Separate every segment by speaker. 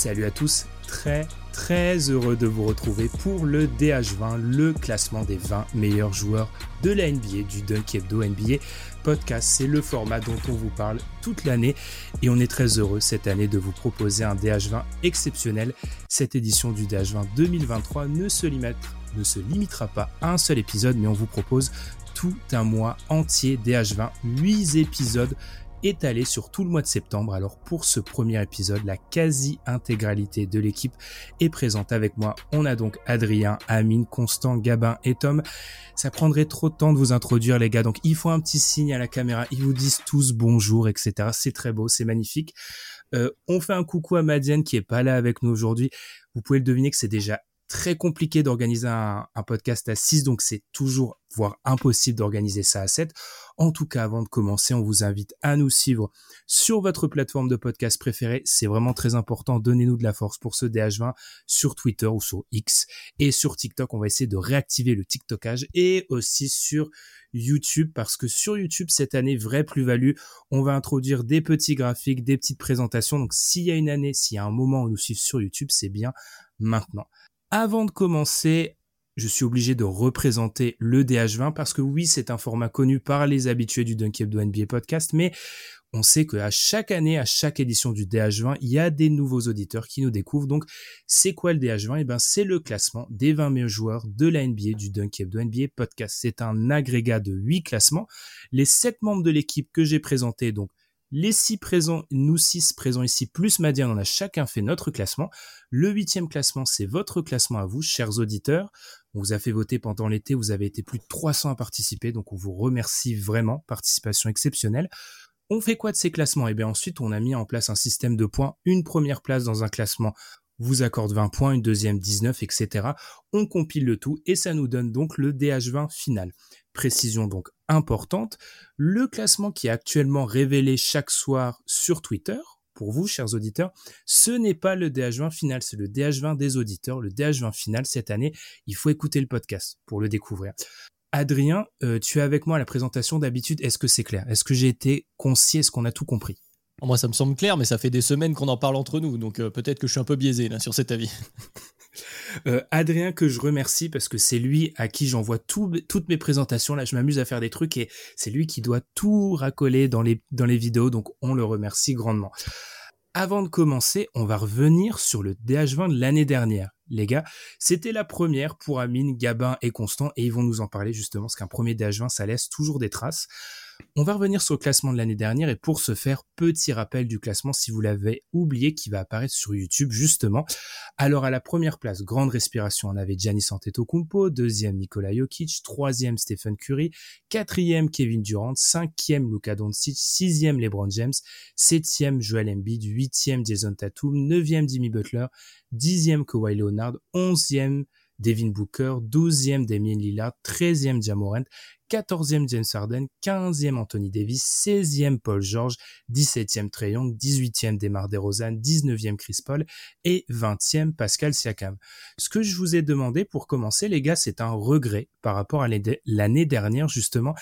Speaker 1: Salut à tous, très très heureux de vous retrouver pour le DH20, le classement des 20 meilleurs joueurs de la NBA, du Dunk Hebdo NBA podcast. C'est le format dont on vous parle toute l'année et on est très heureux cette année de vous proposer un DH20 exceptionnel. Cette édition du DH20 2023 ne se, ne se limitera pas à un seul épisode, mais on vous propose tout un mois entier DH20, 8 épisodes étalé sur tout le mois de septembre. Alors pour ce premier épisode, la quasi-intégralité de l'équipe est présente avec moi. On a donc Adrien, Amine, Constant, Gabin et Tom. Ça prendrait trop de temps de vous introduire les gars, donc il faut un petit signe à la caméra. Ils vous disent tous bonjour, etc. C'est très beau, c'est magnifique. Euh, on fait un coucou à Madiane qui est pas là avec nous aujourd'hui. Vous pouvez le deviner que c'est déjà très compliqué d'organiser un, podcast à 6, donc c'est toujours, voire impossible d'organiser ça à 7. En tout cas, avant de commencer, on vous invite à nous suivre sur votre plateforme de podcast préférée. C'est vraiment très important. Donnez-nous de la force pour ce DH20 sur Twitter ou sur X. Et sur TikTok, on va essayer de réactiver le TikTokage et aussi sur YouTube parce que sur YouTube, cette année, vraie plus-value, on va introduire des petits graphiques, des petites présentations. Donc, s'il y a une année, s'il y a un moment où nous suivre sur YouTube, c'est bien maintenant. Avant de commencer, je suis obligé de représenter le DH20 parce que oui, c'est un format connu par les habitués du Dunk Hebdo NBA podcast, mais on sait qu'à chaque année, à chaque édition du DH20, il y a des nouveaux auditeurs qui nous découvrent. Donc, c'est quoi le DH20 Eh ben, c'est le classement des 20 meilleurs joueurs de la NBA du Dunk Hebdo NBA podcast. C'est un agrégat de 8 classements. Les 7 membres de l'équipe que j'ai présentés, donc les six présents, nous six présents ici, plus Madiane, on a chacun fait notre classement. Le huitième classement, c'est votre classement à vous, chers auditeurs. On vous a fait voter pendant l'été, vous avez été plus de 300 à participer, donc on vous remercie vraiment, participation exceptionnelle. On fait quoi de ces classements? Eh bien ensuite, on a mis en place un système de points. Une première place dans un classement vous accorde 20 points, une deuxième 19, etc. On compile le tout et ça nous donne donc le DH20 final. Précision donc importante, le classement qui est actuellement révélé chaque soir sur Twitter, pour vous, chers auditeurs, ce n'est pas le DH20 final, c'est le DH20 des auditeurs. Le DH20 final cette année, il faut écouter le podcast pour le découvrir. Adrien, euh, tu es avec moi à la présentation d'habitude. Est-ce que c'est clair? Est-ce que j'ai été concis? Est-ce qu'on a tout compris?
Speaker 2: Moi, ça me semble clair, mais ça fait des semaines qu'on en parle entre nous, donc euh, peut-être que je suis un peu biaisé là, sur cet avis.
Speaker 1: Euh, Adrien que je remercie parce que c'est lui à qui j'envoie toutes mes présentations. Là, je m'amuse à faire des trucs et c'est lui qui doit tout racoler dans les, dans les vidéos. Donc, on le remercie grandement. Avant de commencer, on va revenir sur le DH20 de l'année dernière. Les gars, c'était la première pour Amine, Gabin et Constant et ils vont nous en parler justement parce qu'un premier DH20, ça laisse toujours des traces. On va revenir sur le classement de l'année dernière et pour ce faire, petit rappel du classement si vous l'avez oublié qui va apparaître sur YouTube justement. Alors à la première place, grande respiration, on avait Giannis Antetokounmpo, deuxième Nikola Jokic, troisième Stephen Curry, quatrième Kevin Durant, cinquième Luka Doncic, sixième LeBron James, septième Joel Embiid, huitième Jason Tatum, neuvième Jimmy Butler, dixième Kawhi Leonard, onzième Devin Booker, 12e Damien Lillard, 13e Jamorant, 14e James Harden, 15e Anthony Davis, 16e Paul George, 17e Trey Young, 18e Demar DeRozan, 19e Chris Paul et 20e Pascal Siakam. Ce que je vous ai demandé pour commencer, les gars, c'est un regret par rapport à l'année dernière, justement.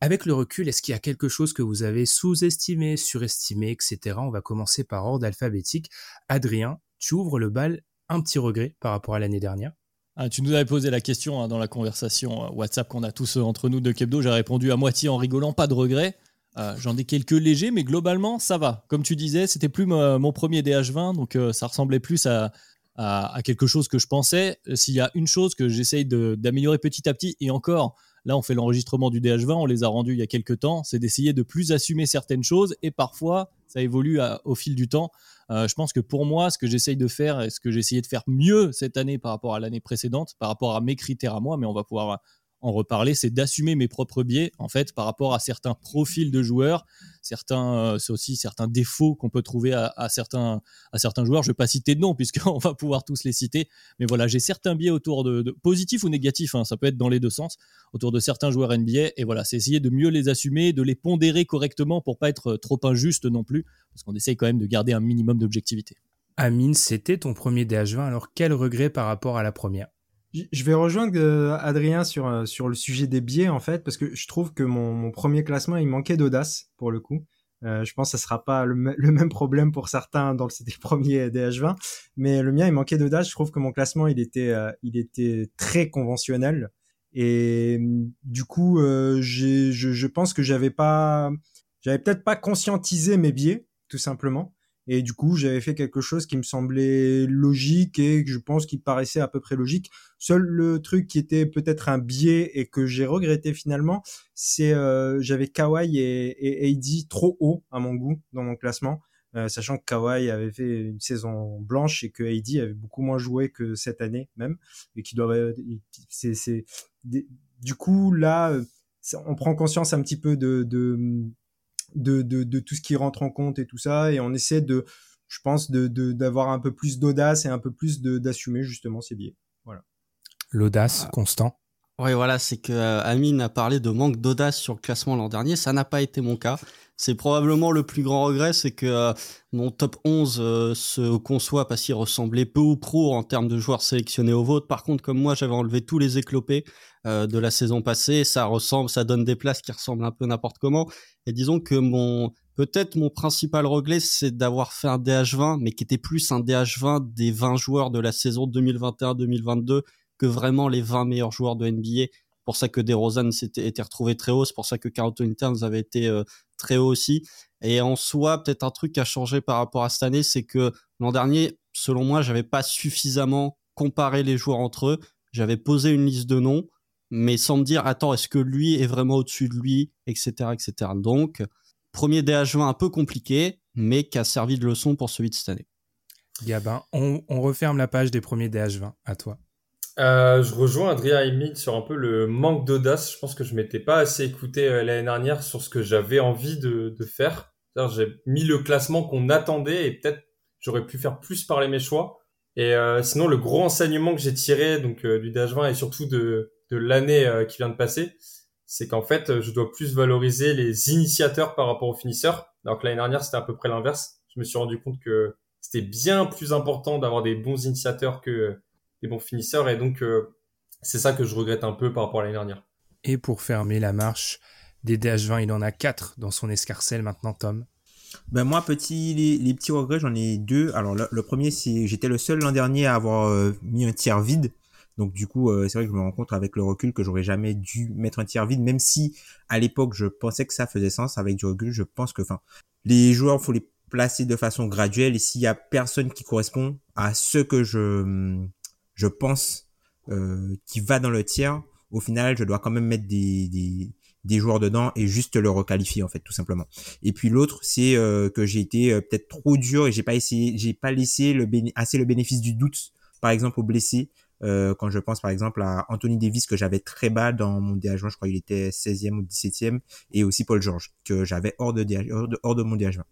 Speaker 1: Avec le recul, est-ce qu'il y a quelque chose que vous avez sous-estimé, surestimé, etc. On va commencer par ordre alphabétique. Adrien, tu ouvres le bal, un petit regret par rapport à l'année dernière
Speaker 2: ah, tu nous avais posé la question hein, dans la conversation euh, WhatsApp qu'on a tous euh, entre nous de Kebdo. J'ai répondu à moitié en rigolant, pas de regret. Euh, j'en ai quelques légers, mais globalement, ça va. Comme tu disais, c'était plus mon premier DH20, donc ça ressemblait plus à, à, quelque chose que je pensais. S'il y a une chose que j'essaye d'améliorer petit à petit, et encore, là on fait l'enregistrement du DH20, on les a rendus il y a quelques temps, c'est d'essayer de plus assumer certaines choses, et parfois ça évolue au fil du temps. Euh, je pense que pour moi, ce que j'essaye de faire et ce que j'ai essayé de faire mieux cette année par rapport à l'année précédente, par rapport à mes critères à moi, mais on va pouvoir en reparler, c'est d'assumer mes propres biais en fait par rapport à certains profils de joueurs, certains, euh, c'est aussi certains défauts qu'on peut trouver à, certains, à certains joueurs. Je vais pas citer de noms puisqu'on va pouvoir tous les citer, mais voilà, j'ai certains biais autour de, positifs ou négatifs, hein, ça peut être dans les deux sens, autour de certains joueurs NBA et voilà, c'est essayer de mieux les assumer, de les pondérer correctement pour pas être trop injuste non plus, parce qu'on essaye quand même de garder un minimum d'objectivité.
Speaker 1: Amine, c'était ton premier DH20, alors quel regret par rapport à la première?
Speaker 3: Je vais rejoindre euh, Adrien sur, euh, sur le sujet des biais, en fait, parce que je trouve que mon, mon premier classement, il manquait d'audace, pour le coup. Euh, je pense que ça sera pas le, même problème pour certains dans le, c'était le premier DH20, mais le mien, il manquait d'audace. Je trouve que mon classement, il était, il était très conventionnel. Et du coup, je, je pense que j'avais pas, j'avais peut-être pas conscientisé mes biais, tout simplement. Et du coup, j'avais fait quelque chose qui me semblait logique et que je pense qui paraissait à peu près logique. Seul le truc qui était peut-être un biais et que j'ai regretté finalement, c'est euh, j'avais Kawhi et, et AD trop haut à mon goût dans mon classement. Euh, sachant que Kawhi avait fait une saison blanche et que AD avait beaucoup moins joué que cette année même et qui doit c'est du coup là on prend conscience un petit peu de, de de, de, de, tout ce qui rentre en compte et tout ça, et on essaie de, je pense, de d'avoir un peu plus d'audace et un peu plus d'assumer justement ces biais. Voilà.
Speaker 1: L'audace, ah. constant.
Speaker 4: Oui, voilà, c'est que euh, Amine a parlé de manque d'audace sur le classement l'an dernier. Ça n'a pas été mon cas. C'est probablement le plus grand regret, c'est que euh, mon top 11 euh, se conçoit parce qu'il ressemblait peu ou prou en termes de joueurs sélectionnés au vote. Par contre, comme moi, j'avais enlevé tous les éclopés de la saison passée, ça ressemble, ça donne des places qui ressemblent un peu n'importe comment. Et disons que mon peut-être mon principal regret, c'est d'avoir fait un DH20, mais qui était plus un DH20 des 20 joueurs de la saison 2021-2022 que vraiment les 20 meilleurs joueurs de NBA. pour ça que DeRozan s'était été retrouvé très haut, c'est pour ça que Carl Anthony Towns avait été euh, très haut aussi. Et en soi, peut-être un truc qui a changé par rapport à cette année, c'est que l'an dernier, selon moi, j'avais pas suffisamment comparé les joueurs entre eux. J'avais posé une liste de noms, mais sans me dire, attends, est-ce que lui est vraiment au-dessus de lui, etc., etc. Donc, premier DH20 un peu compliqué, mais qui a servi de leçon pour celui de cette année.
Speaker 1: Gabin, on, on referme la page des premiers DH20. À toi.
Speaker 5: Euh, je rejoins Adrien Emile sur un peu le manque d'audace. Je pense que je m'étais pas assez écouté euh, l'année dernière sur ce que j'avais envie de, de faire. J'ai mis le classement qu'on attendait et peut-être j'aurais pu faire plus parler mes choix. Et euh, sinon, le gros enseignement que j'ai tiré donc euh, du DH20 et surtout de, de l'année qui vient de passer, c'est qu'en fait, je dois plus valoriser les initiateurs par rapport aux finisseurs. Alors que l'année dernière, c'était à peu près l'inverse. Je me suis rendu compte que c'était bien plus important d'avoir des bons initiateurs que des bons finisseurs. Et donc, euh, c'est ça que je regrette un peu par rapport à l'année dernière.
Speaker 1: Et pour fermer la marche des DH20, il en a quatre dans son escarcelle maintenant, Tom.
Speaker 6: Ben moi, petit, les, petits regrets, j'en ai deux. Alors le, premier, c'est j'étais le seul l'an dernier à avoir euh, mis un tiers vide. Donc du coup, euh, c'est vrai que je me rends compte avec le recul que j'aurais jamais dû mettre un tiers vide, même si à l'époque je pensais que ça faisait sens. Avec du recul, je pense que, enfin, les joueurs faut les placer de façon graduelle et s'il y a personne qui correspond à ce que je je pense, euh, qui va dans le tiers, au final, je dois quand même mettre des, des, des joueurs dedans et juste le requalifier en fait tout simplement. Et puis l'autre c'est euh, que j'ai été euh, peut-être trop dur et j'ai pas essayé j'ai pas laissé le assez le bénéfice du doute par exemple aux blessés euh, quand je pense par exemple à Anthony Davis que j'avais très bas dans mon DH20, je crois qu'il était 16e ou 17e et aussi Paul George que j'avais hors de, hors de hors de mon DH20.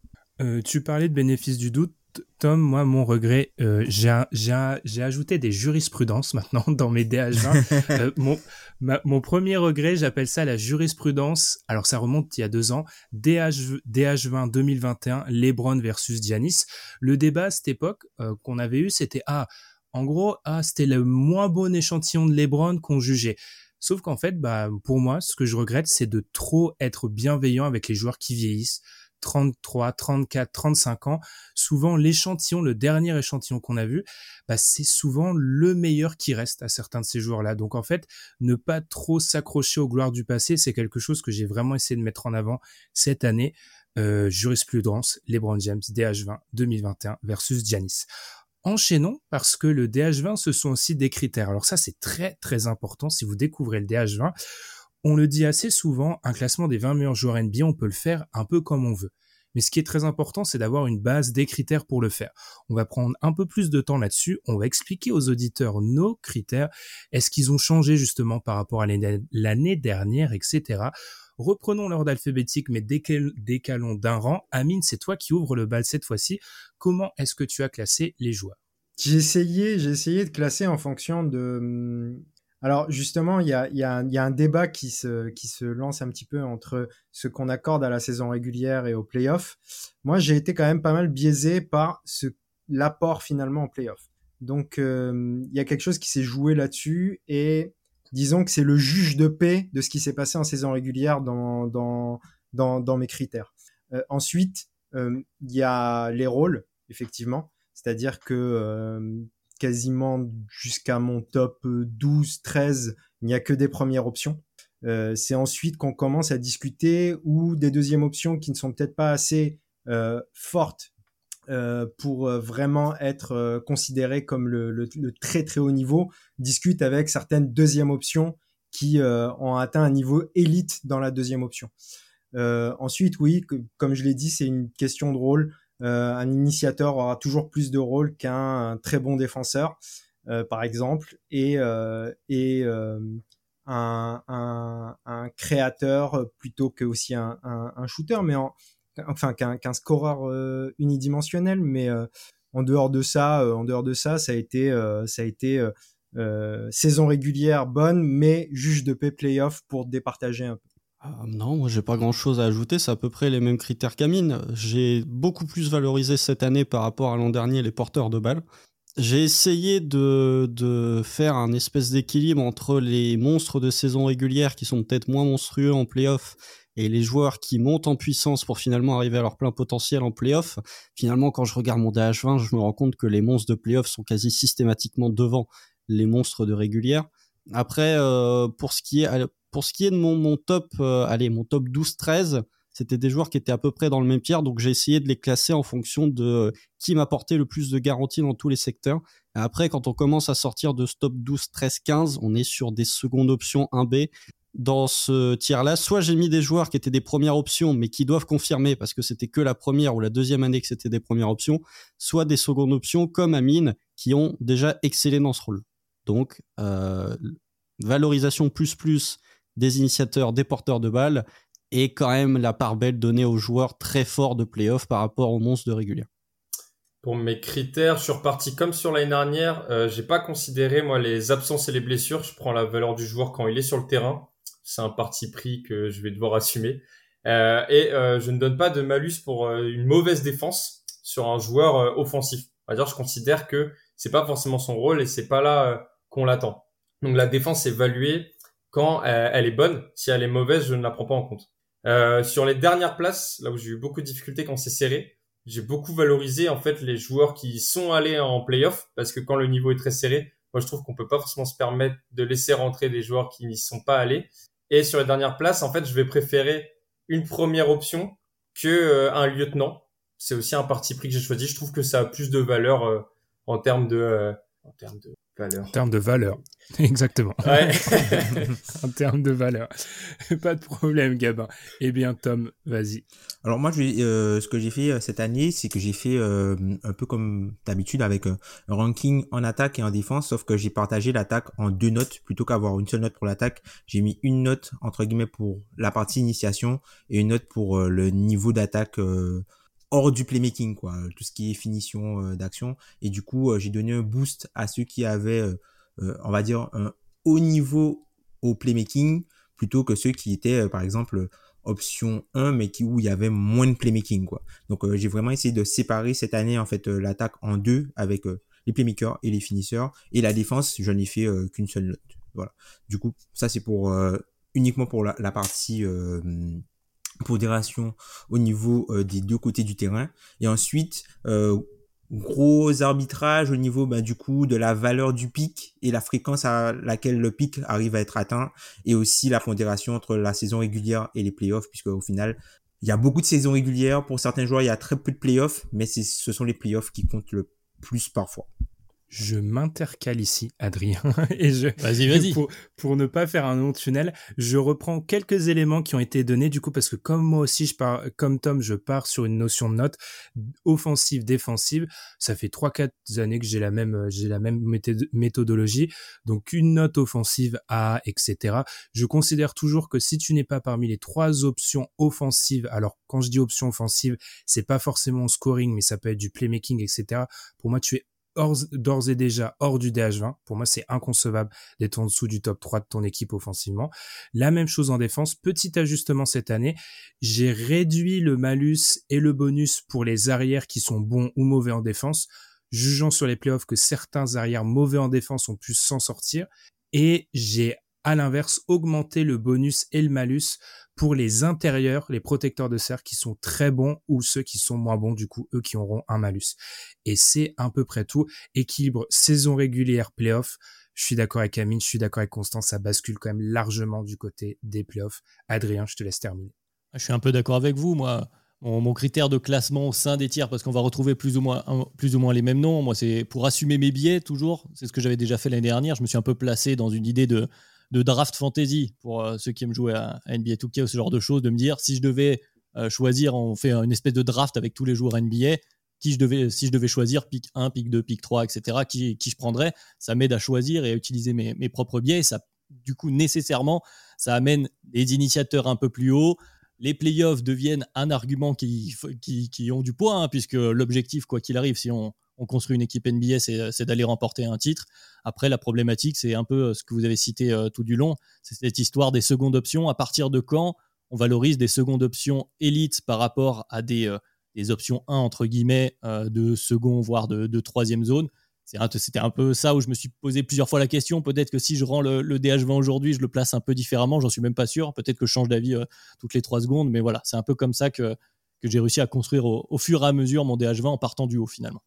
Speaker 1: Euh, tu parlais de bénéfice du doute Tom, moi, mon regret, euh, j'ai ajouté des jurisprudences maintenant dans mes DH20. Euh, mon, mon premier regret, j'appelle ça la jurisprudence. Alors, ça remonte il y a deux ans. DH, DH20 2021, LeBron versus Giannis. Le débat à cette époque qu'on avait eu, c'était ah, en gros, ah, c'était le moins bon échantillon de LeBron qu'on jugeait. Sauf qu'en fait, bah, pour moi, ce que je regrette, c'est de trop être bienveillant avec les joueurs qui vieillissent 33, 34, 35 ans, souvent l'échantillon, le dernier échantillon qu'on a vu, bah, c'est souvent le meilleur qui reste à certains de ces joueurs-là. Donc en fait, ne pas trop s'accrocher aux gloires du passé, c'est quelque chose que j'ai vraiment essayé de mettre en avant cette année. Euh, jurisprudence, LeBron James, DH20 2021 versus Giannis. Enchaînons parce que le DH20, ce sont aussi des critères. Alors ça, c'est très très important si vous découvrez le DH20. On le dit assez souvent, un classement des 20 meilleurs joueurs NBA, on peut le faire un peu comme on veut. Mais ce qui est très important, c'est d'avoir une base des critères pour le faire. On va prendre un peu plus de temps là-dessus. On va expliquer aux auditeurs nos critères. Est-ce qu'ils ont changé justement par rapport à l'année dernière, etc. Reprenons l'ordre alphabétique, mais décalons d'un rang. Amine, c'est toi qui ouvres le bal cette fois-ci. Comment est-ce que tu as classé les joueurs?
Speaker 3: J'ai essayé, j'ai essayé de classer en fonction de. Hum, alors justement, il y a, un débat qui se, lance un petit peu entre ce qu'on accorde à la saison régulière et aux playoffs. Moi, j'ai été quand même pas mal biaisé par l'apport finalement en playoffs. Donc, euh, il y a quelque chose qui s'est joué là-dessus et disons que c'est le juge de paix de ce qui s'est passé en saison régulière dans, dans, dans, dans mes critères. Euh, ensuite, euh, il y a les rôles, effectivement. C'est-à-dire que euh, quasiment jusqu'à mon top 12, 13, il n'y a que des premières options. Euh, c'est ensuite qu'on commence à discuter ou des deuxièmes options qui ne sont peut-être pas assez euh, fortes euh, pour euh, vraiment être euh, considérées comme le, très très haut niveau, discute avec certaines deuxièmes options qui ont atteint un niveau élite dans la deuxième option. ensuite, oui, comme je l'ai dit, c'est une question de rôle. Un initiateur aura toujours plus de rôle qu'un très bon défenseur, par exemple, et, un, créateur plutôt que aussi un, shooter, mais enfin qu'un qu scoreur unidimensionnel, mais en dehors de ça, en dehors de ça, ça a été, ça a été saison régulière bonne, mais juge de paix playoff pour départager un peu.
Speaker 4: Ah, non, moi j'ai pas grand chose à ajouter, c'est à peu près les mêmes critères qu'Amine. J'ai beaucoup plus valorisé cette année par rapport à l'an dernier les porteurs de balles. J'ai essayé de, de, faire un espèce d'équilibre entre les monstres de saison régulière qui sont peut-être moins monstrueux en playoff et les joueurs qui montent en puissance pour finalement arriver à leur plein potentiel en playoff. Finalement, quand je regarde mon DH20, je me rends compte que les monstres de playoff sont quasi systématiquement devant les monstres de régulière. Après, euh, pour ce qui est pour ce qui est de mon, mon top, euh, allez, mon top 12-13, c'était des joueurs qui étaient à peu près dans le même tiers, donc j'ai essayé de les classer en fonction de euh, qui m'apportait le plus de garanties dans tous les secteurs. Après, quand on commence à sortir de ce top 12, 13, 15, on est sur des secondes options 1B. Dans ce tiers-là, soit j'ai mis des joueurs qui étaient des premières options, mais qui doivent confirmer parce que c'était que la première ou la deuxième année que c'était des premières options, soit des secondes options comme Amine qui ont déjà excellé dans ce rôle. Donc, euh, valorisation plus plus des initiateurs, des porteurs de balles, et quand même la part belle donnée aux joueurs très forts de playoff par rapport aux monstres de régulière.
Speaker 5: Pour mes critères, je suis reparti comme sur l'année dernière. Euh, j'ai pas considéré moi les absences et les blessures. Je prends la valeur du joueur quand il est sur le terrain. C'est un parti pris que je vais devoir assumer. Euh, et euh, je ne donne pas de malus pour euh, une mauvaise défense sur un joueur euh, offensif. On va dire, je considère que c'est pas forcément son rôle et c'est pas là euh, qu'on l'attend. Donc la défense est évaluée quand elle est bonne. Si elle est mauvaise, je ne la prends pas en compte. Sur les dernières places, là où j'ai eu beaucoup de difficultés quand c'est serré, j'ai beaucoup valorisé en fait les joueurs qui sont allés en playoff parce que quand le niveau est très serré, moi je trouve qu'on peut pas forcément se permettre de laisser rentrer des joueurs qui n'y sont pas allés. Et sur les dernières places, en fait, je vais préférer une première option que euh, un lieutenant. C'est aussi un parti pris que j'ai choisi. Je trouve que ça a plus de valeur euh, en termes de euh, en termes de valeur.
Speaker 1: En termes de valeur. Exactement.
Speaker 5: Ouais.
Speaker 1: en termes de valeur. Pas de problème, Gabin. Eh bien, Tom, vas-y.
Speaker 6: Alors moi, je, euh, ce que j'ai fait euh, cette année, c'est que j'ai fait euh, un peu comme d'habitude avec un ranking en attaque et en défense, sauf que j'ai partagé l'attaque en deux notes plutôt qu'avoir une seule note pour l'attaque. J'ai mis une note entre guillemets pour la partie initiation et une note pour euh, le niveau d'attaque euh, hors du playmaking, quoi, tout ce qui est finition euh, d'action. Et du coup, euh, j'ai donné un boost à ceux qui avaient, euh, on va dire, un haut niveau au playmaking plutôt que ceux qui étaient, par exemple, option 1, mais qui, où il y avait moins de playmaking, quoi. Donc, j'ai vraiment essayé de séparer cette année, en fait, l'attaque en deux avec les playmakers et les finisseurs. Et la défense, je n'ai fait qu'une seule note. Voilà. Du coup, ça, c'est pour uniquement pour la, la partie pondération au niveau euh, des deux côtés du terrain. Et ensuite, euh, gros arbitrage au niveau bah, du coup de la valeur du pic et la fréquence à laquelle le pic arrive à être atteint. Et aussi la pondération entre la saison régulière et les playoffs, puisque au final, il y a beaucoup de saisons régulières. Pour certains joueurs, il y a très peu de playoffs, mais ce sont les playoffs qui comptent le plus parfois.
Speaker 1: Je m'intercale ici, Adrien, et je.
Speaker 2: Vas-y, vas-y.
Speaker 1: Pour, pour, ne pas faire un long tunnel, je reprends quelques éléments qui ont été donnés du coup parce que comme moi aussi je pars, comme Tom, je pars sur une notion de note offensive, défensive. Ça fait trois quatre années que j'ai la même, j'ai la même méthodologie. Donc une note offensive A, etc. Je considère toujours que si tu n'es pas parmi les trois options offensives, alors quand je dis option offensive, c'est pas forcément scoring, mais ça peut être du playmaking, etc. Pour moi, tu es d'ores et déjà hors du DH20. Pour moi, c'est inconcevable d'être en dessous du top 3 de ton équipe offensivement. La même chose en défense. Petit ajustement cette année. J'ai réduit le malus et le bonus pour les arrières qui sont bons ou mauvais en défense, jugeant sur les playoffs que certains arrières mauvais en défense ont pu s'en sortir. Et j'ai à l'inverse augmenté le bonus et le malus pour les intérieurs, les protecteurs de cercle qui sont très bons ou ceux qui sont moins bons, du coup, eux qui auront un malus. Et c'est à peu près tout. Équilibre saison régulière, playoff. Je suis d'accord avec Amine, je suis d'accord avec Constance, ça bascule quand même largement du côté des playoffs. Adrien, je te laisse terminer.
Speaker 2: Je suis un peu d'accord avec vous, moi. Mon, critère de classement au sein des tiers, parce qu'on va retrouver plus ou moins, plus ou moins les mêmes noms. Moi, c'est pour assumer mes billets toujours. C'est ce que j'avais déjà fait l'année dernière. Je me suis un peu placé dans une idée de, de draft fantasy pour euh, ceux qui aiment jouer à, NBA 2K ou ce genre de choses, de me dire si je devais euh, choisir, on fait une espèce de draft avec tous les joueurs NBA, qui je devais, si je devais choisir pick 1, pick 2, pick 3, etc., qui, qui je prendrais, ça m'aide à choisir et à utiliser mes, mes propres biais. ça, du coup, nécessairement, ça amène des initiateurs un peu plus hauts. Les playoffs deviennent un argument qui, qui, qui ont du poids, hein, puisque l'objectif, quoi qu'il arrive, si on, on construit une équipe NBA, c'est d'aller remporter un titre. Après, la problématique, c'est un peu euh, ce que vous avez cité euh, tout du long, c'est cette histoire des secondes options. À partir de quand on valorise des secondes options élites par rapport à des, euh, options 1, entre guillemets, de second, voire de, troisième zone? C'était un peu ça où je me suis posé plusieurs fois la question. Peut-être que si je rends le, DH20 aujourd'hui, je le place un peu différemment. J'en suis même pas sûr. Peut-être que je change d'avis toutes les trois secondes. Mais voilà, c'est un peu comme ça que, j'ai réussi à construire au, au, fur et à mesure mon DH20 en partant du haut finalement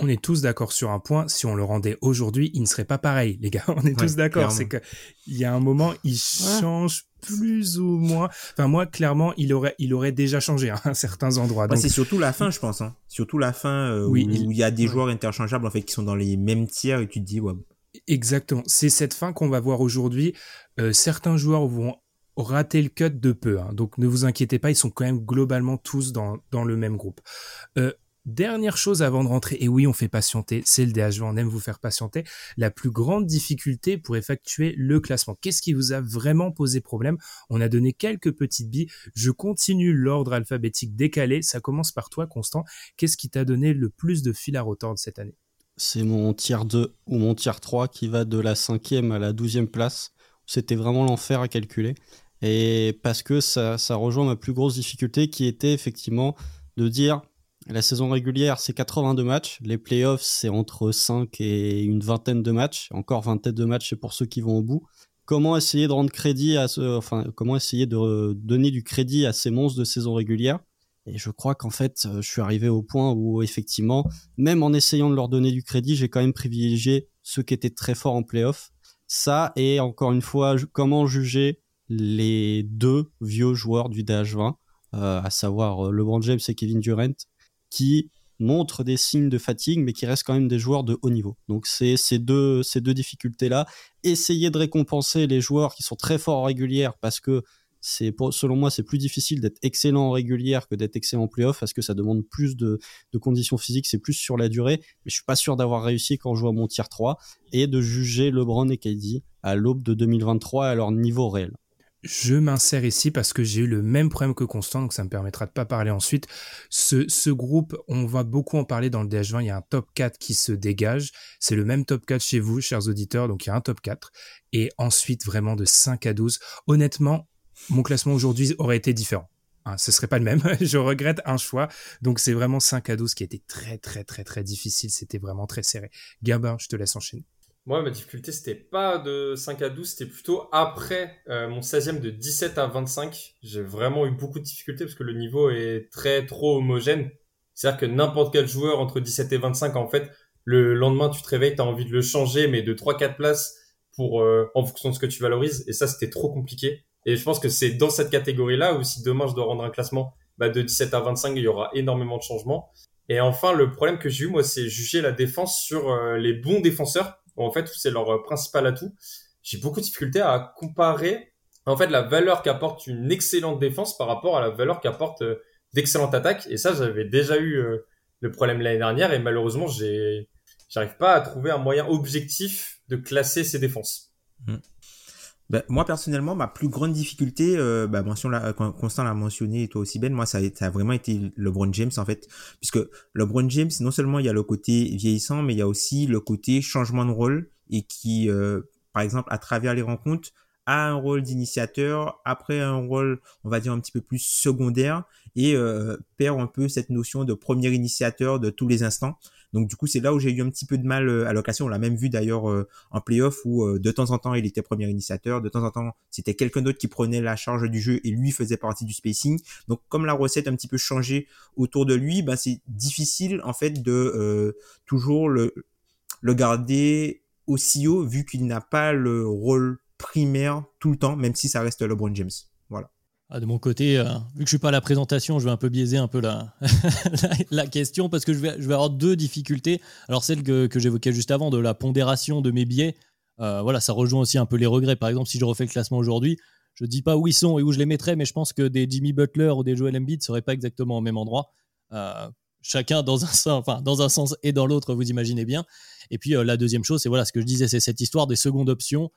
Speaker 1: on est tous d'accord sur un point. Si on le rendait aujourd'hui, il ne serait pas pareil, les gars. On est tous d'accord. C'est que il y a un moment, il change plus ou moins. Enfin, moi, clairement, il aurait, il aurait déjà changé hein, à certains endroits.
Speaker 6: c'est surtout la fin, je pense. Hein. Surtout la fin euh, où, il... y a des joueurs interchangeables en fait qui sont dans les mêmes tiers et tu te dis ouais.
Speaker 1: Exactement. C'est cette fin qu'on va voir aujourd'hui. Euh, certains joueurs vont rater le cut de peu. Hein. Donc ne vous inquiétez pas, ils sont quand même globalement tous dans, dans le même groupe. Euh, Dernière chose avant de rentrer, et oui, on fait patienter, c'est le DHV, on aime vous faire patienter. La plus grande difficulté pour effectuer le classement. Qu'est-ce qui vous a vraiment posé problème? On a donné quelques petites billes. Je continue l'ordre alphabétique décalé. Ça commence par toi, Constant. Qu'est-ce qui t'a donné le plus de fil à retordre cette année?
Speaker 4: C'est mon tiers 2 ou mon tiers 3 qui va de la cinquième à la douzième place. C'était vraiment l'enfer à calculer. Et parce que ça, ça rejoint ma plus grosse difficulté qui était effectivement de dire la saison régulière, c'est 82 matchs. Les playoffs, c'est entre 5 et une vingtaine de matchs. Encore vingtaine de matchs, c'est pour ceux qui vont au bout. Comment essayer de rendre crédit à ce, enfin, comment essayer de donner du crédit à ces monstres de saison régulière? Et je crois qu'en fait, je suis arrivé au point où effectivement, même en essayant de leur donner du crédit, j'ai quand même privilégié ceux qui étaient très forts en playoffs. Ça, et encore une fois, comment juger les deux vieux joueurs du DH20, euh, à savoir euh, LeBron James et Kevin Durant, qui montrent des signes de fatigue, mais qui restent quand même des joueurs de haut niveau. Donc c'est ces deux, difficultés-là. Essayer de récompenser les joueurs qui sont très forts en régulière, parce que selon moi c'est plus difficile d'être excellent en régulière que d'être excellent en playoff parce que ça demande plus de, de conditions physiques, c'est plus sur la durée. Mais je suis pas sûr d'avoir réussi quand je joue à mon tier 3 et de juger LeBron et KD à l'aube de 2023 à leur niveau réel.
Speaker 1: Je m'insère ici parce que j'ai eu le même problème que Constant, donc ça me permettra de pas parler ensuite. Ce, groupe, on va beaucoup en parler dans le DH20, il y a un top 4 qui se dégage. C'est le même top 4 chez vous, chers auditeurs, donc il y a un top 4. Et ensuite, vraiment de 5 à 12. Honnêtement, mon classement aujourd'hui aurait été différent. Hein, ce serait pas le même. je regrette un choix. Donc c'est vraiment 5 à 12 qui été très très très très difficile. C'était vraiment très serré. Gabin, je te laisse enchaîner.
Speaker 5: Moi, ma difficulté, c'était pas de 5 à 12, c'était plutôt après euh, mon 16e de 17 à 25. J'ai vraiment eu beaucoup de difficultés parce que le niveau est très trop homogène. C'est-à-dire que n'importe quel joueur entre 17 et 25, en fait, le lendemain, tu te réveilles, tu as envie de le changer, mais de 3-4 places pour euh, en fonction de ce que tu valorises. Et ça, c'était trop compliqué. Et je pense que c'est dans cette catégorie-là où si demain je dois rendre un classement bah, de 17 à 25, il y aura énormément de changements. Et enfin, le problème que j'ai eu, moi, c'est juger la défense sur euh, les bons défenseurs. En fait, c'est leur euh, principal atout. J'ai beaucoup de difficultés à comparer, en fait, la valeur qu'apporte une excellente défense par rapport à la valeur qu'apporte euh, d'excellentes attaques. Et ça, j'avais déjà eu le problème l'année dernière et malheureusement, j'ai, j'arrive pas à trouver un moyen objectif de classer ces défenses.
Speaker 6: Mmh. Ben, moi personnellement, ma plus grande difficulté, euh, bah, mention la, Constant l'a mentionné et toi aussi Ben, moi ça a, ça a vraiment été LeBron James en fait, puisque LeBron James, non seulement il y a le côté vieillissant, mais il y a aussi le côté changement de rôle et qui, euh, par exemple, à travers les rencontres, a un rôle d'initiateur, après un rôle, on va dire un petit peu plus secondaire et euh, perd un peu cette notion de premier initiateur de tous les instants. Donc du coup, c'est là où j'ai eu un petit peu de mal euh, à l'occasion. On l'a même vu d'ailleurs euh, en playoff où euh, de temps en temps il était premier initiateur, de temps en temps c'était quelqu'un d'autre qui prenait la charge du jeu et lui faisait partie du spacing. Donc comme la recette un petit peu changé autour de lui, ben c'est difficile en fait de toujours le le garder aussi haut vu qu'il n'a pas le rôle primaire tout le temps, même si ça reste LeBron James.
Speaker 2: Ah, de mon côté, euh, vu que je suis pas à la présentation, je vais un peu biaiser un peu la, la, question parce que je vais, je vais avoir deux difficultés. Alors celle que, que j'évoquais juste avant de la pondération de mes biais, euh, voilà, ça rejoint aussi un peu les regrets. Par exemple, si je refais le classement aujourd'hui, je dis pas où ils sont et où je les mettrais, mais je pense que des Jimmy Butler ou des Joel Embiid seraient pas exactement au même endroit. Euh, chacun dans un sens, enfin dans un sens et dans l'autre, vous imaginez bien. Et puis la deuxième chose, c'est voilà ce que je disais, c'est cette histoire des secondes options.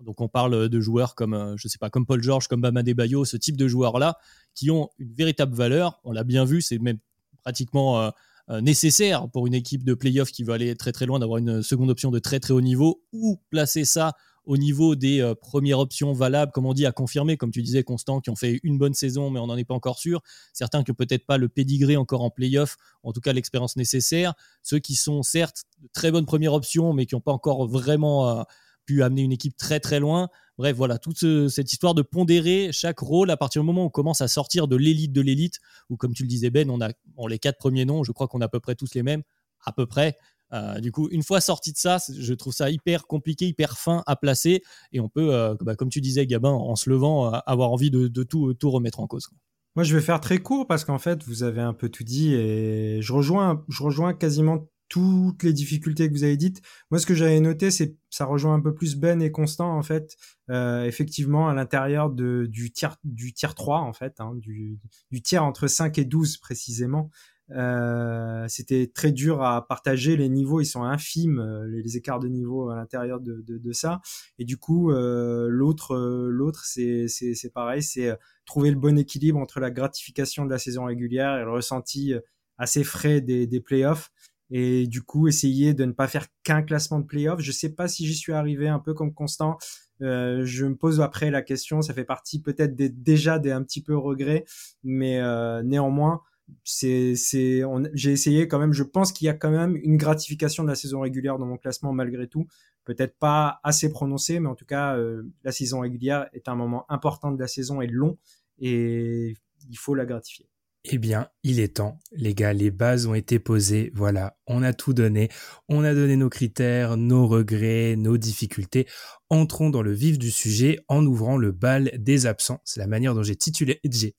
Speaker 2: Donc on parle de joueurs comme, euh, je sais pas, comme Paul George, comme Bama Bayo, ce type de joueurs-là, qui ont une véritable valeur. On l'a bien vu, c'est même pratiquement euh, euh, nécessaire pour une équipe de playoff qui veut aller très très loin d'avoir une seconde option de très très haut niveau ou placer ça au niveau des premières options valables, comme on dit, à confirmer, comme tu disais, Constant, qui ont fait une bonne saison, mais on n'en est pas encore sûr. Certains qui n'ont peut-être pas le pédigré encore en playoff, en tout cas l'expérience nécessaire. Ceux qui sont certes de très bonnes premières options, mais qui n'ont pas encore vraiment pu amener une équipe très très loin. Bref, voilà, toute cette histoire de pondérer chaque rôle à partir du moment où on commence à sortir de l'élite de l'élite, ou comme tu le disais Ben, on a les quatre premiers noms, je crois qu'on a à peu près tous les mêmes, à peu près. Euh, du coup, une fois sorti de ça, je trouve ça hyper compliqué, hyper fin à placer, et on peut, euh, bah, comme tu disais Gabin, en se levant, euh, avoir envie de, tout, tout remettre en cause.
Speaker 3: Moi, je vais faire très court parce qu'en fait, vous avez un peu tout dit et je rejoins, je rejoins quasiment toutes les difficultés que vous avez dites. Moi, ce que j'avais noté, c'est ça rejoint un peu plus Ben et Constant en fait. Euh, effectivement, à l'intérieur du tiers du tiers 3 en fait, hein, du, du tiers entre 5 et 12 précisément. Euh, c'était très dur à partager. Les niveaux, ils sont infimes, euh, les, écarts de niveau à l'intérieur de, de, de, ça. Et du coup, euh, l'autre, euh, l'autre, c'est, c'est, c'est pareil, c'est trouver le bon équilibre entre la gratification de la saison régulière et le ressenti assez frais des, des playoffs et du coup essayer de ne pas faire qu'un classement de playoff. Je sais pas si j'y suis arrivé un peu comme constant. Euh, je me pose après la question, ça fait partie peut-être déjà des un petit peu regrets, mais euh, néanmoins c'est c'est j'ai essayé quand même. Je pense qu'il y a quand même une gratification de la saison régulière dans mon classement malgré tout. Peut-être pas assez prononcée, mais en tout cas euh, la saison régulière est un moment important de la saison et long et il faut la gratifier.
Speaker 1: Eh bien, il est temps, les gars, les bases ont été posées, voilà, on a tout donné, on a donné nos critères, nos regrets, nos difficultés. Entrons dans le vif du sujet en ouvrant le bal des absents. C'est la manière dont j'ai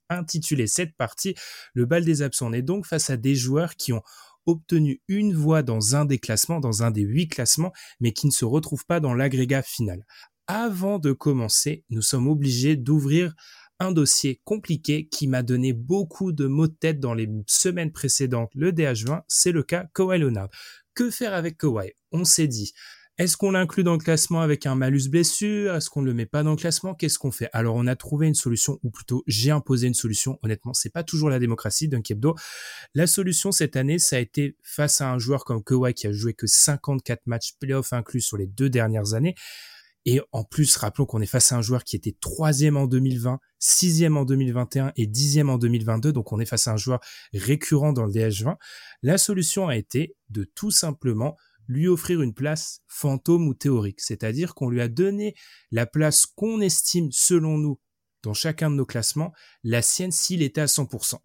Speaker 1: intitulé cette partie. Le bal des absents. On est donc face à des joueurs qui ont obtenu une voix dans un des classements, dans un des huit classements, mais qui ne se retrouvent pas dans l'agrégat final. Avant de commencer, nous sommes obligés d'ouvrir un dossier compliqué qui m'a donné beaucoup de mots de tête dans les semaines précédentes, le DH20, c'est le cas Kawhi Leonard. Que faire avec Kawhi? On s'est dit, est-ce qu'on l'inclut dans le classement avec un malus blessure? Est-ce qu'on ne le met pas dans le classement? Qu'est-ce qu'on fait? Alors on a trouvé une solution, ou plutôt j'ai imposé une solution. Honnêtement, c'est pas toujours la démocratie d'un kebdo. La solution cette année, ça a été face à un joueur comme Kawhi qui a joué que 54 matchs playoff inclus sur les deux dernières années. Et en plus, rappelons qu'on est face à un joueur qui était troisième en 2020, sixième en 2021 et dixième en 2022. Donc on est face à un joueur récurrent dans le DH20. La solution a été de tout simplement lui offrir une place fantôme ou théorique. C'est-à-dire qu'on lui a donné la place qu'on estime selon nous dans chacun de nos classements, la sienne s'il était à 100%.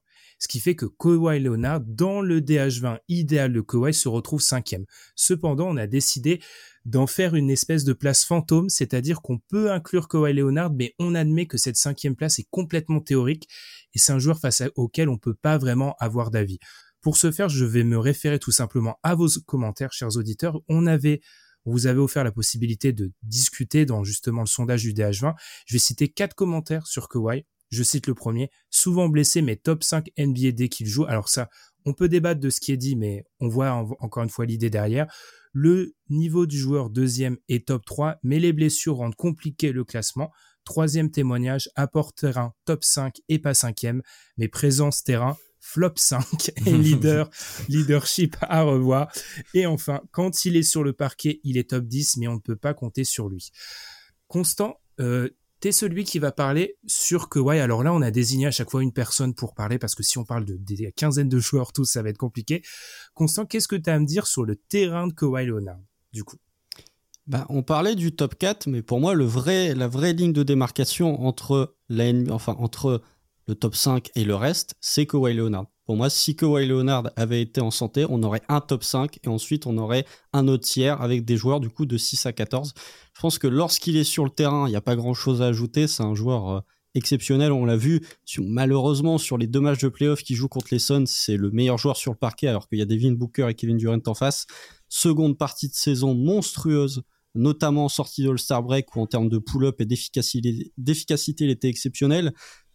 Speaker 1: Ce qui fait que Kawhi Leonard, dans le DH20 idéal de Kawhi, se retrouve cinquième. Cependant, on a décidé d'en faire une espèce de place fantôme, c'est-à-dire qu'on peut inclure Kawhi Leonard, mais on admet que cette cinquième place est complètement théorique et c'est un joueur face auquel on peut pas vraiment avoir d'avis. Pour ce faire, je vais me référer tout simplement à vos commentaires, chers auditeurs. On avait vous avez offert la possibilité de discuter dans justement le sondage du DH20. Je vais citer quatre commentaires sur Kawhi. Je cite le premier, souvent blessé, mais top 5 NBA dès qu'il joue. Alors ça, on peut débattre de ce qui est dit, mais on voit encore une fois l'idée derrière. Le niveau du joueur deuxième est top 3, mais les blessures rendent compliqué le classement. Troisième témoignage, apport terrain top 5 et pas cinquième, mais présence terrain flop 5 et leader, leadership à revoir. Et enfin, quand il est sur le parquet, il est top 10, mais on ne peut pas compter sur lui. Constant, euh, t'es celui qui va parler sur Kawhi. Alors là, on a désigné à chaque fois une personne pour parler, parce que si on parle de des quinzaines de joueurs tous, ça va être compliqué. Constant, qu'est-ce que tu as à me dire sur le terrain de Kawhi Leonard, du coup?
Speaker 4: Bah, on parlait du top 4, mais pour moi, la vraie ligne de démarcation entre, enfin, entre le top 5 et le reste, c'est Kawhi Leonard. Pour moi, si Kawhi Leonard avait été en santé, on aurait un top 5 et ensuite on aurait un autre tiers avec des joueurs du coup de 6 à 14. Je pense que lorsqu'il est sur le terrain, il n'y a pas grand chose à ajouter. C'est un joueur euh, exceptionnel. On l'a vu, malheureusement, sur les deux matchs de playoff qu'il joue contre les Suns, c'est le meilleur joueur sur le parquet alors qu'il y a Devin Booker et Kevin Durant en face. Seconde partie de saison monstrueuse notamment en sortie de All-Star Break où en termes de pull-up et d'efficacité, il était exceptionnel.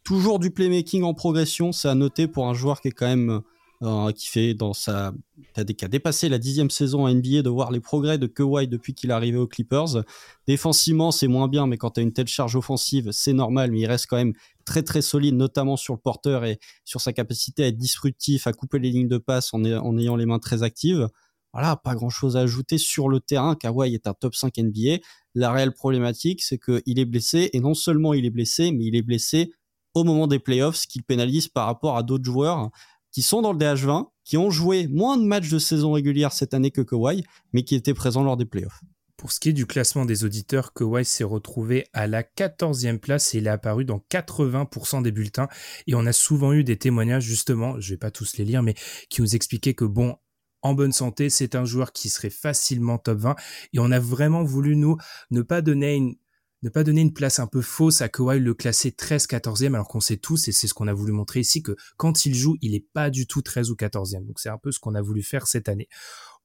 Speaker 4: Toujours du playmaking en progression, c'est à noter pour un joueur qui est quand même euh, qui fait dans sa qui a dépassé la dixième saison en NBA de voir les progrès de Kawhi depuis qu'il est arrivé aux Clippers. Défensivement, c'est moins bien, mais quand tu as une telle charge offensive, c'est normal, mais il reste quand même très très solide, notamment sur le porteur et sur sa capacité à être disruptif, à couper les lignes de passe en, en ayant les mains très actives. Voilà, pas grand chose à ajouter sur le terrain. Kawhi est un top 5 NBA. La réelle problématique, c'est qu'il est blessé, et non seulement il est blessé, mais il est blessé au moment des playoffs, ce qui le pénalise par rapport à d'autres joueurs qui sont dans le DH20, qui ont joué moins de matchs de saison régulière cette année que Kawhi, mais qui étaient présents lors des playoffs.
Speaker 1: Pour ce qui est du classement des auditeurs, Kawhi s'est retrouvé à la 14e place et il est apparu dans 80% des bulletins. Et on a souvent eu des témoignages, justement, je vais pas tous les lire, mais qui nous expliquaient que bon, en bonne santé, c'est un joueur qui serait facilement top 20. Et on a vraiment voulu, nous, ne pas donner une, ne pas donner une place un peu fausse à Kawhi, le classer 13 14e, alors qu'on sait tous, et c'est ce qu'on a voulu montrer ici, que quand il joue, il est pas du tout 13 ou 14e. Donc c'est un peu ce qu'on a voulu faire cette année.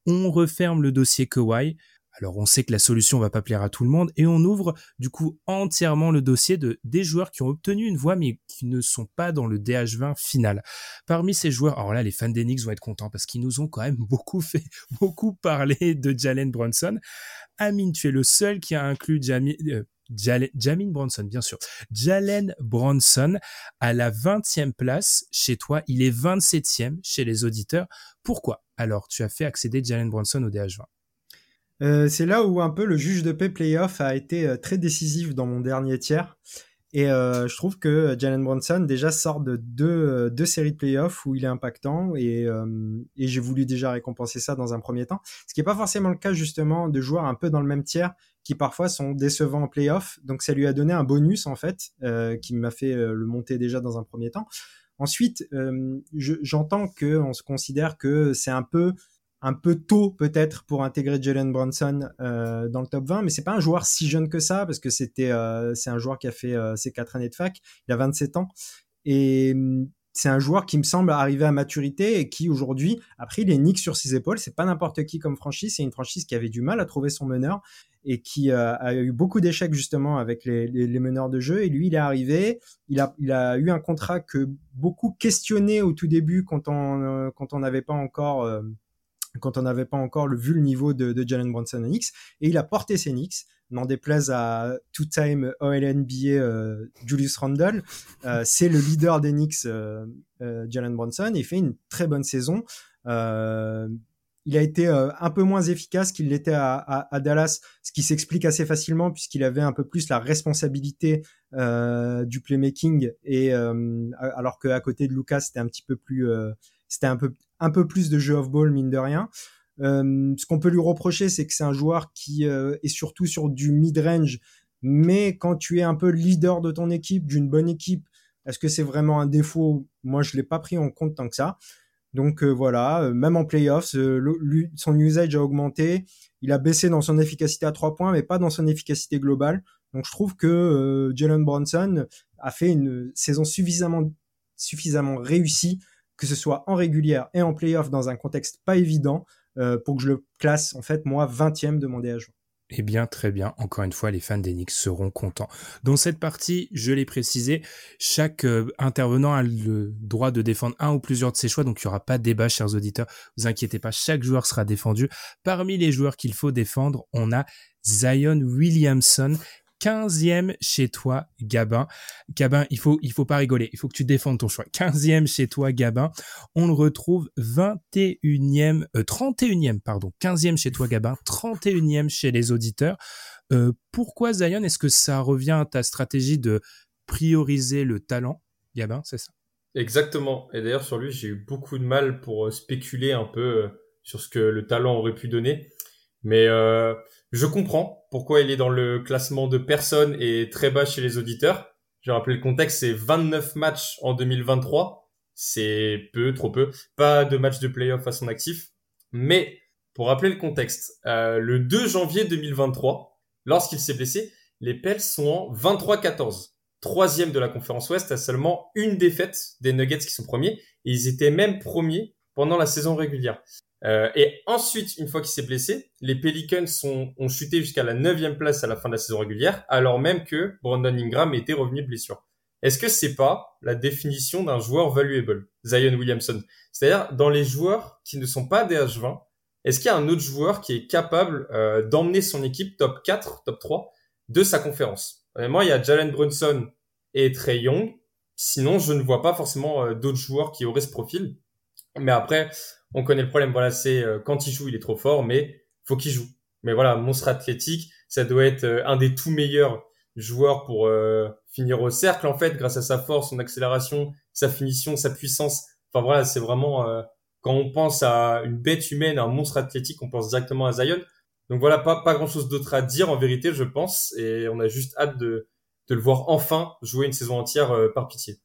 Speaker 1: On referme le dossier Kawhi. Alors on sait que la solution va pas plaire à tout le monde et on ouvre du coup entièrement le dossier de des joueurs qui ont obtenu une voix mais qui ne sont pas dans le DH20 final. Parmi ces joueurs, alors là les fans d'Enix vont être contents parce qu'ils nous ont quand même beaucoup fait beaucoup parlé de Jalen Brunson. Amine, tu es le seul qui a inclus Jamie, euh, Jamin Bronson, bien sûr. Jalen Bronson à la 20e place chez toi. Il est 27e chez les auditeurs. Pourquoi? Alors, tu as fait accéder Jalen Bronson au DH20.
Speaker 3: Euh, c'est là où un peu le juge de paix playoff a été euh, très décisif dans mon dernier tiers. Et euh, je trouve que Jalen Bronson déjà sort de deux, séries de playoffs où il est impactant et, j'ai voulu déjà récompenser ça dans un premier temps. Ce qui n'est pas forcément le cas justement de joueurs un peu dans le même tiers qui parfois sont décevants en playoff. Donc ça lui a donné un bonus en fait, qui m'a fait le monter déjà dans un premier temps. Ensuite, j'entends que on se considère que c'est un peu un peu tôt peut-être pour intégrer Jalen Brunson euh, dans le top 20, mais c'est pas un joueur si jeune que ça parce que c'était euh, c'est un joueur qui a fait ses quatre années de fac, il a 27 ans et c'est un joueur qui me semble arriver à maturité et qui aujourd'hui a pris les Knicks sur ses épaules. C'est pas n'importe qui comme franchise, c'est une franchise qui avait du mal à trouver son meneur et qui euh, a eu beaucoup d'échecs justement avec les, les, meneurs de jeu. Et lui, il est arrivé, il a, il a eu un contrat que beaucoup questionnaient au tout début quand on euh, quand on n'avait pas encore euh, quand on n'avait pas encore le, vu le niveau de, de Jalen Brunson à Knicks, et il a porté ses Knicks, n'en déplaise à two-time All-NBA euh, Julius Randle, euh, c'est le leader des Knicks, euh, Jalen Brunson, il fait une très bonne saison. il a été un peu moins efficace qu'il l'était à, à, Dallas, ce qui s'explique assez facilement puisqu'il avait un peu plus la responsabilité du playmaking, et alors qu'à côté de Lucas, c'était un petit peu plus c'était un peu un peu plus de jeu off ball mine de rien. Euh, ce qu'on peut lui reprocher, c'est que c'est un joueur qui euh, est surtout sur du mid range, mais quand tu es un peu leader de ton équipe, d'une bonne équipe, est-ce que c'est vraiment un défaut? Moi, je l'ai pas pris en compte tant que ça. Donc euh, voilà, même en playoffs, son usage a augmenté. Il a baissé dans son efficacité à trois points, mais pas dans son efficacité globale. Donc je trouve que Jalen Bronson a fait une saison suffisamment réussie que ce soit en régulière et en playoff dans un contexte pas évident, euh, pour que je le classe, en fait, moi, 20e de mon DH20.
Speaker 1: Eh bien, très bien. Encore une fois, les fans d'Enix seront contents. Dans cette partie, je l'ai précisé, chaque euh, intervenant a le droit de défendre un ou plusieurs de ses choix, donc il n'y aura pas de débat, chers auditeurs. Vous inquiétez pas, chaque joueur sera défendu. Parmi les joueurs qu'il faut défendre, on a Zion Williamson 15e chez toi, Gabin. Gabin, il faut, faut pas rigoler. Il faut que tu défendes ton choix. 15e chez toi, Gabin. On le retrouve 21e, 31e, euh, pardon. 15e chez toi, Gabin. 31e chez les auditeurs. Euh, pourquoi Zion Est-ce que ça revient à ta stratégie de prioriser le talent, Gabin C'est ça?
Speaker 5: Exactement. Et d'ailleurs, sur lui, j'ai eu beaucoup de mal pour euh, spéculer un peu sur ce que le talent aurait pu donner. Mais je comprends pourquoi il est dans le classement de personnes et très bas chez les auditeurs. Je rappelle le contexte, c'est 29 matchs en 2023. C'est peu, trop peu. Pas de match de playoff à son actif. Mais, pour rappeler le contexte, euh, le 2 janvier 2023, lorsqu'il s'est blessé, les Pels sont en 23-14. Troisième de la conférence Ouest à seulement une défaite des Nuggets qui sont premiers. Et ils étaient même premiers pendant la saison régulière. Euh, et ensuite, une fois qu'il s'est blessé, les Pelicans sont, ont chuté jusqu'à la neuvième place à la fin de la saison régulière, alors même que Brandon Ingram était revenu blessure. Est-ce que c'est pas la définition d'un joueur valuable, Zion Williamson? C'est-à-dire, dans les joueurs qui ne sont pas des H20, est-ce qu'il y a un autre joueur qui est capable euh, d'emmener son équipe top 4, top 3 de sa conférence? Honnêtement, il y a Jalen Brunson et Trey Young. Sinon, je ne vois pas forcément euh, d'autres joueurs qui auraient ce profil. Mais après, on connaît le problème. Voilà, c'est euh, quand il joue, il est trop fort, mais faut qu'il joue. Mais voilà, monstre athlétique, ça doit être euh, un des tout meilleurs joueurs pour euh, finir au cercle en fait, grâce à sa force, son accélération, sa finition, sa puissance. Enfin voilà, c'est vraiment quand on pense à une bête humaine, un monstre athlétique, on pense directement à Zion. Donc voilà, pas pas grand chose d'autre à dire en vérité, je pense, et on a juste hâte de de le voir enfin jouer une saison entière par pitié.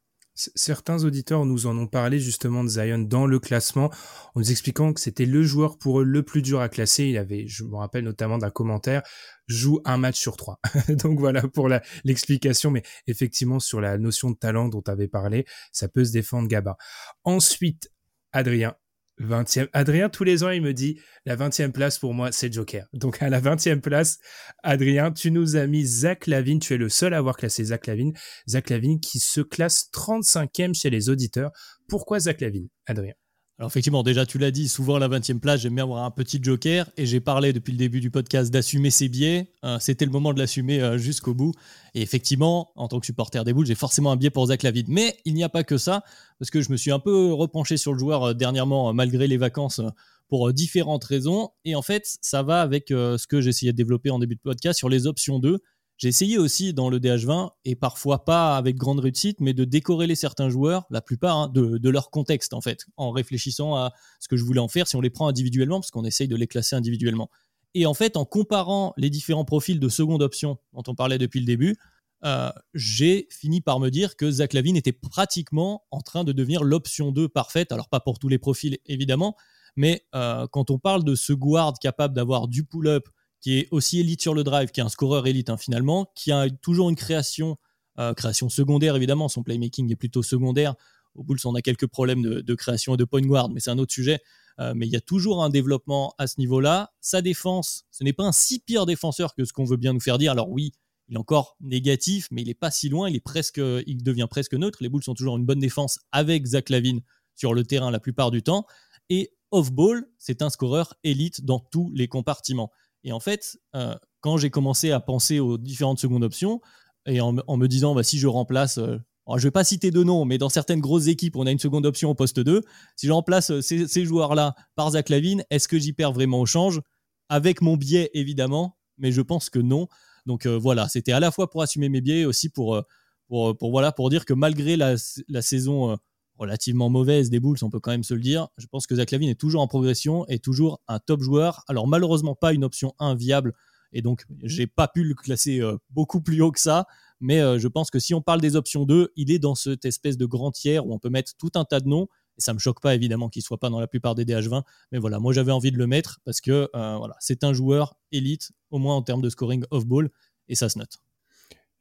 Speaker 1: Certains auditeurs nous en ont parlé justement de Zion dans le classement, en nous expliquant que c'était le joueur pour eux le plus dur à classer. Il avait, je me rappelle notamment d'un commentaire, joue un match sur trois. Donc voilà pour l'explication, mais effectivement sur la notion de talent dont tu avais parlé, ça peut se défendre Gaba. Ensuite, Adrien, 20e. Adrien, tous les ans, il me dit la 20e place pour moi, c'est Joker. Donc à la 20e place, Adrien, tu nous as mis Zach Lavine. Tu es le seul à avoir classé Zach Lavine. Zach Lavine qui se classe 35e chez les auditeurs. Pourquoi Zach Lavine, Adrien?
Speaker 2: Alors effectivement, déjà tu l'as dit, souvent à la 20e place, j'aime bien avoir un petit joker et j'ai parlé depuis le début du podcast d'assumer ses biais. Euh, c'était le moment de l'assumer euh, jusqu'au bout. Et effectivement, en tant que supporter des Boules, j'ai forcément un biais pour Zach Lavide. Mais il n'y a pas que ça, parce que je me suis un peu repenché sur le joueur euh, dernièrement, malgré les vacances, pour différentes raisons. Et en fait, ça va avec ce que essayé de développer en début de podcast sur les options 2. J'ai essayé aussi dans le DH20, et parfois pas avec grande réussite, mais de décorréler certains joueurs, la plupart, hein, de, leur contexte, en fait, en réfléchissant à ce que je voulais en faire si on les prend individuellement, parce qu'on essaye de les classer individuellement. Et en fait, en comparant les différents profils de seconde option dont on parlait depuis le début, euh, j'ai fini par me dire que Zach Lavine était pratiquement en train de devenir l'option 2 parfaite. Alors, pas pour tous les profils, évidemment, mais euh, quand on parle de ce guard capable d'avoir du pull-up, qui est aussi élite sur le drive, qui est un scoreur élite hein, finalement, qui a toujours une création, euh, création secondaire évidemment, son playmaking est plutôt secondaire. Au Bulls, on a quelques problèmes de, création et de point guard, mais c'est un autre sujet. Euh, mais il y a toujours un développement à ce niveau-là. Sa défense, ce n'est pas un si pire défenseur que ce qu'on veut bien nous faire dire. Alors oui, il est encore négatif, mais il n'est pas si loin. Il est presque, il devient presque neutre. Les Bulls sont toujours une bonne défense avec Zach Lavine sur le terrain la plupart du temps. Et off-ball, c'est un scoreur élite dans tous les compartiments. Et en fait, euh, quand j'ai commencé à penser aux différentes secondes options, et en, me disant, bah, si je remplace, euh, je ne vais pas citer de nom, mais dans certaines grosses équipes, on a une seconde option au poste 2. Si je remplace euh, ces, joueurs-là par Zach Lavine, est-ce que j'y perds vraiment au change? Avec mon biais, évidemment, mais je pense que non. Donc voilà, c'était à la fois pour assumer mes biais, aussi pour, pour, voilà, pour dire que malgré la, la saison relativement mauvaise des Bulls, on peut quand même se le dire. Je pense que Zach Lavine est toujours en progression et toujours un top joueur. Alors malheureusement pas une option inviable et donc j'ai pas pu le classer euh, beaucoup plus haut que ça. Mais euh, je pense que si on parle des options 2, il est dans cette espèce de grand tiers où on peut mettre tout un tas de noms. Et ça me choque pas évidemment qu'il soit pas dans la plupart des DH20. Mais voilà, moi j'avais envie de le mettre parce que euh, voilà, c'est un joueur élite, au moins en termes de scoring off-ball, et ça se note.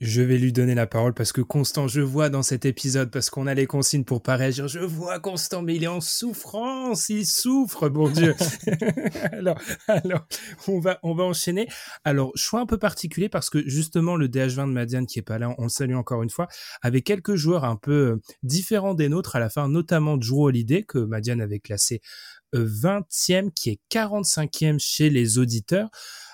Speaker 1: Je vais lui donner la parole parce que Constant, je vois dans cet épisode, parce qu'on a les consignes pour pas réagir, je vois Constant, mais il est en souffrance, il souffre, bon Dieu. alors, alors, on va, on va enchaîner. Alors, choix un peu particulier parce que justement, le DH20 de Madiane qui est pas là, on le salue encore une fois, avec quelques joueurs un peu euh, différents des nôtres à la fin, notamment Drew Holiday, que Madiane avait classé 20e, euh, qui est 45e chez les auditeurs.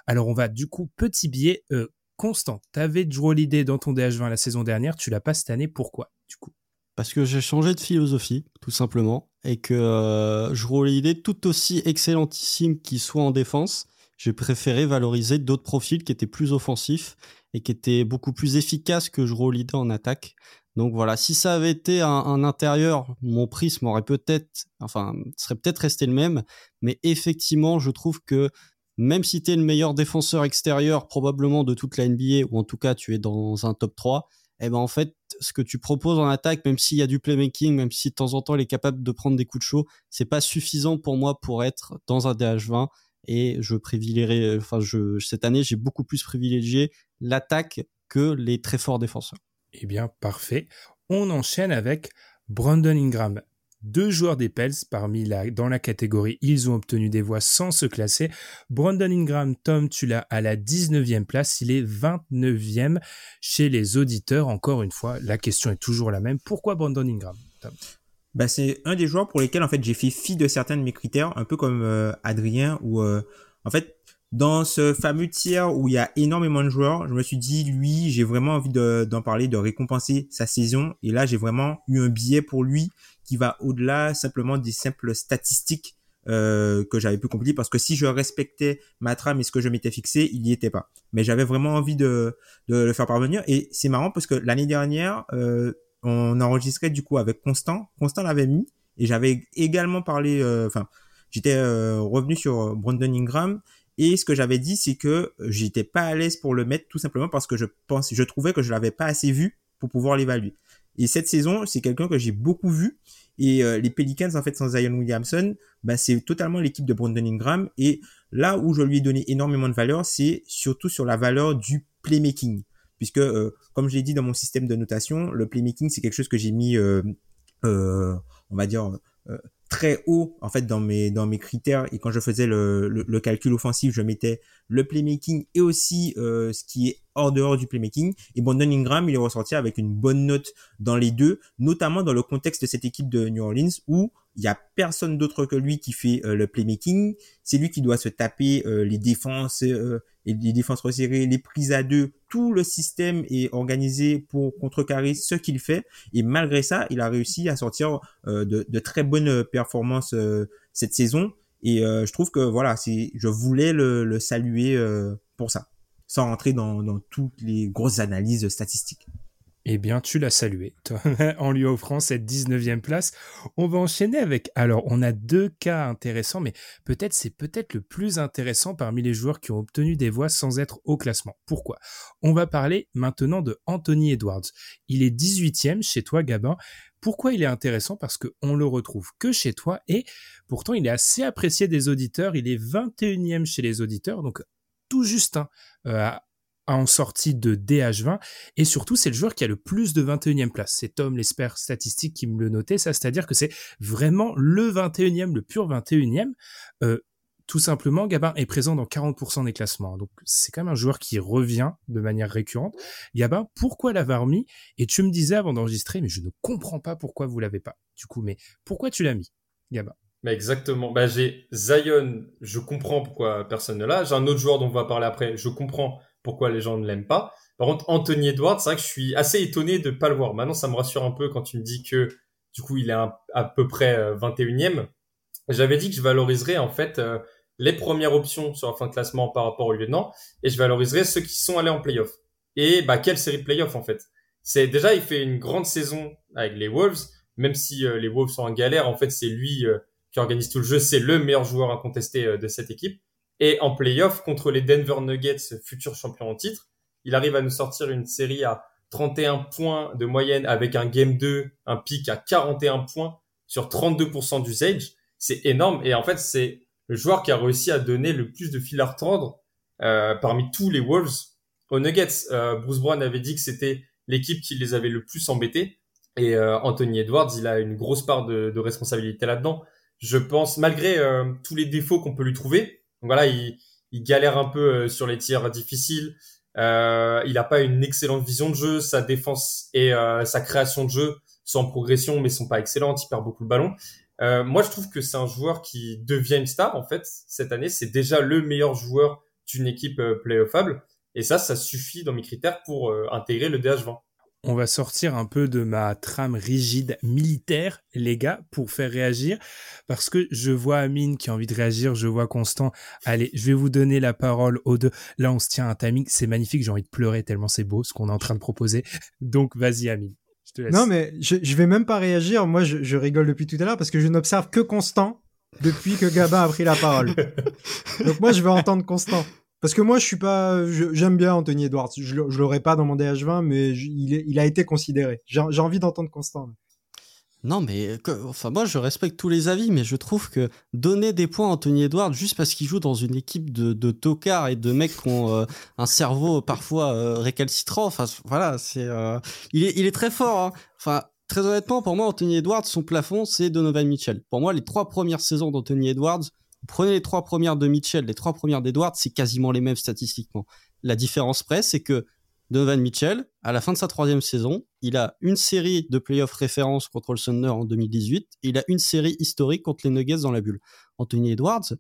Speaker 1: Alors, on va du coup, petit biais, euh, constant. Tu avais Drew Holiday dans ton DH20 la saison dernière, tu l'as pas cette année, pourquoi du coup?
Speaker 4: Parce que j'ai changé de philosophie, tout simplement, et que euh, Drew Holiday, tout aussi excellentissime qu'il soit en défense, j'ai préféré valoriser d'autres profils qui étaient plus offensifs et qui étaient beaucoup plus efficaces que Drew Holiday en attaque. Donc voilà, si ça avait été un, intérieur, mon prisme aurait peut-être, enfin, serait peut-être resté le même, mais effectivement, je trouve que même si tu es le meilleur défenseur extérieur probablement de toute la NBA, ou en tout cas tu es dans un top 3, eh ben en fait, ce que tu proposes en attaque, même s'il y a du playmaking, même si de temps en temps il est capable de prendre des coups de chaud, c'est pas suffisant pour moi pour être dans un DH20. Et je privilégierais, enfin, je, cette année, j'ai beaucoup plus privilégié l'attaque que les très forts défenseurs.
Speaker 1: Eh bien, parfait. On enchaîne avec Brandon Ingram deux joueurs des Pels parmi la, dans la catégorie. Ils ont obtenu des voix sans se classer. Brandon Ingram, Tom, tu l'as à la 19e place. Il est 29e chez les auditeurs. Encore une fois, la question est toujours la même. Pourquoi Brandon Ingram,
Speaker 6: bah, c'est un des joueurs pour lesquels en fait j'ai fait fi de certains de mes critères, un peu comme euh, Adrien, où euh, en fait dans ce fameux tiers où il y a énormément de joueurs, je me suis dit, lui, j'ai vraiment envie d'en parler, de récompenser sa saison. Et là, j'ai vraiment eu un billet pour lui qui va au-delà simplement des simples statistiques euh, que j'avais pu compléter parce que si je respectais ma trame et ce que je m'étais fixé, il n'y était pas. Mais j'avais vraiment envie de, le faire parvenir et c'est marrant parce que l'année dernière, euh, on enregistrait du coup avec Constant. Constant l'avait mis et j'avais également parlé, euh, enfin, j'étais revenu sur Brandon Ingram et ce que j'avais dit, c'est que j'étais pas à l'aise pour le mettre tout simplement parce que je pense, je trouvais que je l'avais pas assez vu pour pouvoir l'évaluer. Et cette saison, c'est quelqu'un que j'ai beaucoup vu. Et euh, les Pelicans, en fait, sans Zion Williamson, ben, c'est totalement l'équipe de Brandon Ingram. Et là où je lui ai donné énormément de valeur, c'est surtout sur la valeur du playmaking. Puisque, euh, comme je l'ai dit dans mon système de notation, le playmaking, c'est quelque chose que j'ai mis, euh, on va dire, très haut en fait dans mes dans mes critères. Et quand je faisais le, le, calcul offensif je mettais le playmaking et aussi euh, ce qui est hors dehors du playmaking. Et Brandon Ingram il est ressorti avec une bonne note dans les deux notamment dans le contexte de cette équipe de New Orleans où il y a personne d'autre que lui qui fait euh, le playmaking. C'est lui qui doit se taper euh, les défenses et les défenses resserrées les prises à deux tout le système est organisé pour contrecarrer ce qu'il fait. Et malgré ça, il a réussi à sortir euh, de, très bonnes performances euh, cette saison. Et euh, je trouve que voilà, c'est, je voulais le, saluer pour ça, sans rentrer dans toutes les grosses analyses statistiques.
Speaker 1: Eh bien, tu l'as salué en lui offrant cette 19e place. On va enchaîner avec. Alors, on a deux cas intéressants, mais peut-être c'est peut-être le plus intéressant parmi les joueurs qui ont obtenu des voix sans être au classement. Pourquoi? On va parler maintenant de Anthony Edwards. Il est 18e chez toi, Gabin. Pourquoi il est intéressant? Parce qu'on le retrouve que chez toi et pourtant il est assez apprécié des auditeurs. Il est 21e chez les auditeurs, donc tout juste hein, euh, en sortie de DH20 et surtout c'est le joueur qui a le plus de 21e place. C'est Tom l'expert statistique qui me le notait ça, c'est-à-dire que c'est vraiment le 21e, le pur 21e. Euh, tout simplement, Gabin est présent dans 40% des classements. Donc c'est quand même un joueur qui revient de manière récurrente. Gabin, pourquoi l'avoir mis? Et tu me disais avant d'enregistrer, mais je ne comprends pas pourquoi vous l'avez pas. Du coup, mais pourquoi tu l'as mis, Gabin?
Speaker 5: Mais exactement. Bah, j'ai Zion, je comprends pourquoi personne ne l'a. J'ai un autre joueur dont on va parler après, je comprends pourquoi les gens ne l'aiment pas. Par contre, Anthony Edwards, c'est vrai que je suis assez étonné de pas le voir. Maintenant, ça me rassure un peu quand tu me dis que du coup, il est à peu près 21e. Euh, J'avais dit que je valoriserais en fait euh, les premières options sur la fin de classement par rapport au lieutenant et je valoriserais ceux qui sont allés en playoff. Et bah quelle série de playoffs en fait C'est déjà il fait une grande saison avec les Wolves, même si euh, les Wolves sont en galère. En fait, c'est lui qui organise tout le jeu. C'est le meilleur joueur incontesté de cette équipe. Et en playoff contre les Denver Nuggets, futurs champions en titre, il arrive à nous sortir une série à 31 points de moyenne avec un game 2, un pic à 41 points sur 32% d'usage. C'est énorme. Et en fait, c'est le joueur qui a réussi à donner le plus de fil à retordre euh, parmi tous les Wolves aux Nuggets. Euh, Bruce Brown avait dit que c'était l'équipe qui les avait le plus embêtés. Et euh, Anthony Edwards, il a une grosse part de, de responsabilité là-dedans. Je pense, malgré euh, tous les défauts qu'on peut lui trouver, donc voilà, il, galère un peu sur les tirs difficiles. Euh, il n'a pas une excellente vision de jeu. Sa défense et sa création de jeu sont en progression, mais sont pas excellentes. Il perd beaucoup le ballon. Euh, moi, je trouve que c'est un joueur qui devient une star en fait cette année. C'est déjà le meilleur joueur d'une équipe euh, playoffable, et ça, ça suffit dans mes critères pour euh, intégrer le DH20.
Speaker 1: On va sortir un peu de ma trame rigide militaire, les gars, pour faire réagir, parce que je vois Amine qui a envie de réagir, je vois Constant. Allez, je vais vous donner la parole aux deux. Là, on se tient à un timing, c'est magnifique, j'ai envie de pleurer tellement c'est beau ce qu'on est en train de proposer. Donc, vas-y, Amine.
Speaker 3: Non, mais je, je vais même pas réagir. Moi, je, je rigole depuis tout à l'heure parce que je n'observe que Constant depuis que Gabin a pris la parole. Donc moi, je vais entendre Constant. Parce que moi, je suis pas, j'aime bien Anthony Edwards. Je, l'aurais pas dans mon DH20, mais il, a été considéré. J'ai envie d'entendre Constant.
Speaker 4: Non, mais enfin moi je respecte tous les avis, mais je trouve que donner des points à Anthony Edwards juste parce qu'il joue dans une équipe de, de tocards et de mecs qui ont euh, un cerveau parfois euh, récalcitrant, enfin voilà, c'est euh, il est il est très fort. Hein. Enfin très honnêtement pour moi Anthony Edwards son plafond c'est Donovan Mitchell. Pour moi les trois premières saisons d'Anthony Edwards, prenez les trois premières de Mitchell, les trois premières d'Edwards, c'est quasiment les mêmes statistiquement. La différence près c'est que Donovan Mitchell, à la fin de sa troisième saison, il a une série de playoffs référence contre le Thunder en 2018 et il a une série historique contre les Nuggets dans la bulle. Anthony Edwards,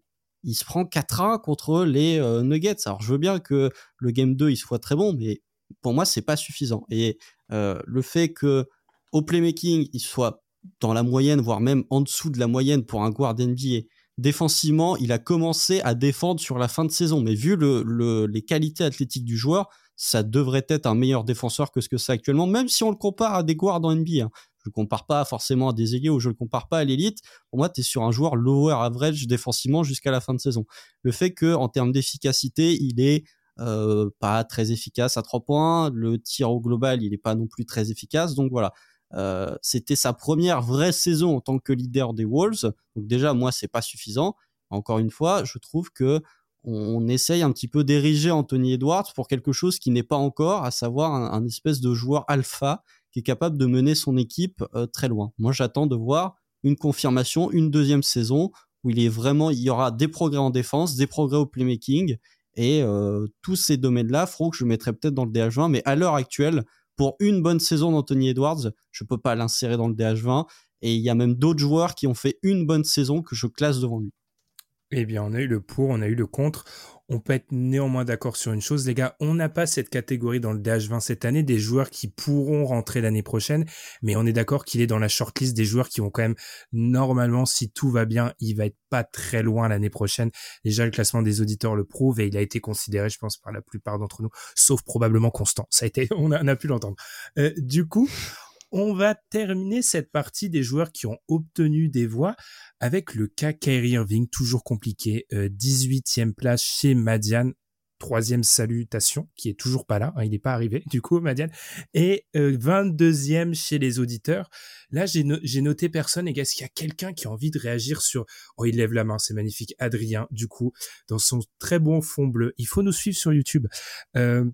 Speaker 4: il se prend 4-1 contre les euh, Nuggets. Alors je veux bien que le game 2 il soit très bon, mais pour moi c'est pas suffisant. Et euh, le fait que au playmaking il soit dans la moyenne, voire même en dessous de la moyenne pour un guard NBA, défensivement il a commencé à défendre sur la fin de saison, mais vu le, les qualités athlétiques du joueur, ça devrait être un meilleur défenseur que ce que c'est actuellement, même si on le compare à des guards dans NBA. Hein. Je le compare pas forcément à des ou je le compare pas à l'élite. Pour moi, tu es sur un joueur lower average défensivement jusqu'à la fin de saison. Le fait que en termes d'efficacité, il est euh, pas très efficace à trois points, le tir au global, il est pas non plus très efficace. Donc voilà, euh, c'était sa première vraie saison en tant que leader des Wolves. Donc déjà, moi, c'est pas suffisant. Encore une fois, je trouve que on, essaye un petit peu d'ériger Anthony Edwards pour quelque chose qui n'est pas encore, à savoir un, espèce de joueur alpha qui est capable de mener son équipe euh, très loin. Moi, j'attends de voir une confirmation, une deuxième saison où il est vraiment, il y aura des progrès en défense, des progrès au playmaking, et euh, tous ces domaines-là feront que je mettrai peut-être dans le DH20, mais à l'heure actuelle, pour une bonne saison d'Anthony Edwards, je peux pas l'insérer dans le DH20, et il y a même d'autres joueurs qui ont fait une bonne saison que je classe devant lui.
Speaker 1: Eh bien, on a eu le pour, on a eu le contre. On peut être néanmoins d'accord sur une chose, les gars, on n'a pas cette catégorie dans le DH20 cette année des joueurs qui pourront rentrer l'année prochaine, mais on est d'accord qu'il est dans la shortlist des joueurs qui vont quand même, normalement, si tout va bien, il va être pas très loin l'année prochaine. Déjà, le classement des auditeurs le prouve et il a été considéré, je pense, par la plupart d'entre nous, sauf probablement Constant. Ça a été, on a, pu l'entendre. Euh, du coup, on va terminer cette partie des joueurs qui ont obtenu des voix avec le cas Kyrie Irving, toujours compliqué. 18e euh, place chez Madiane. Troisième salutation, qui est toujours pas là, hein, il n'est pas arrivé, du coup, Madiane. Et 22e euh, chez les auditeurs. Là, j'ai, noté personne. Et est-ce qu'il y a quelqu'un qui a envie de réagir sur... Oh, il lève la main, c'est magnifique. Adrien, du coup, dans son très bon fond bleu. Il faut nous suivre sur YouTube. Euh,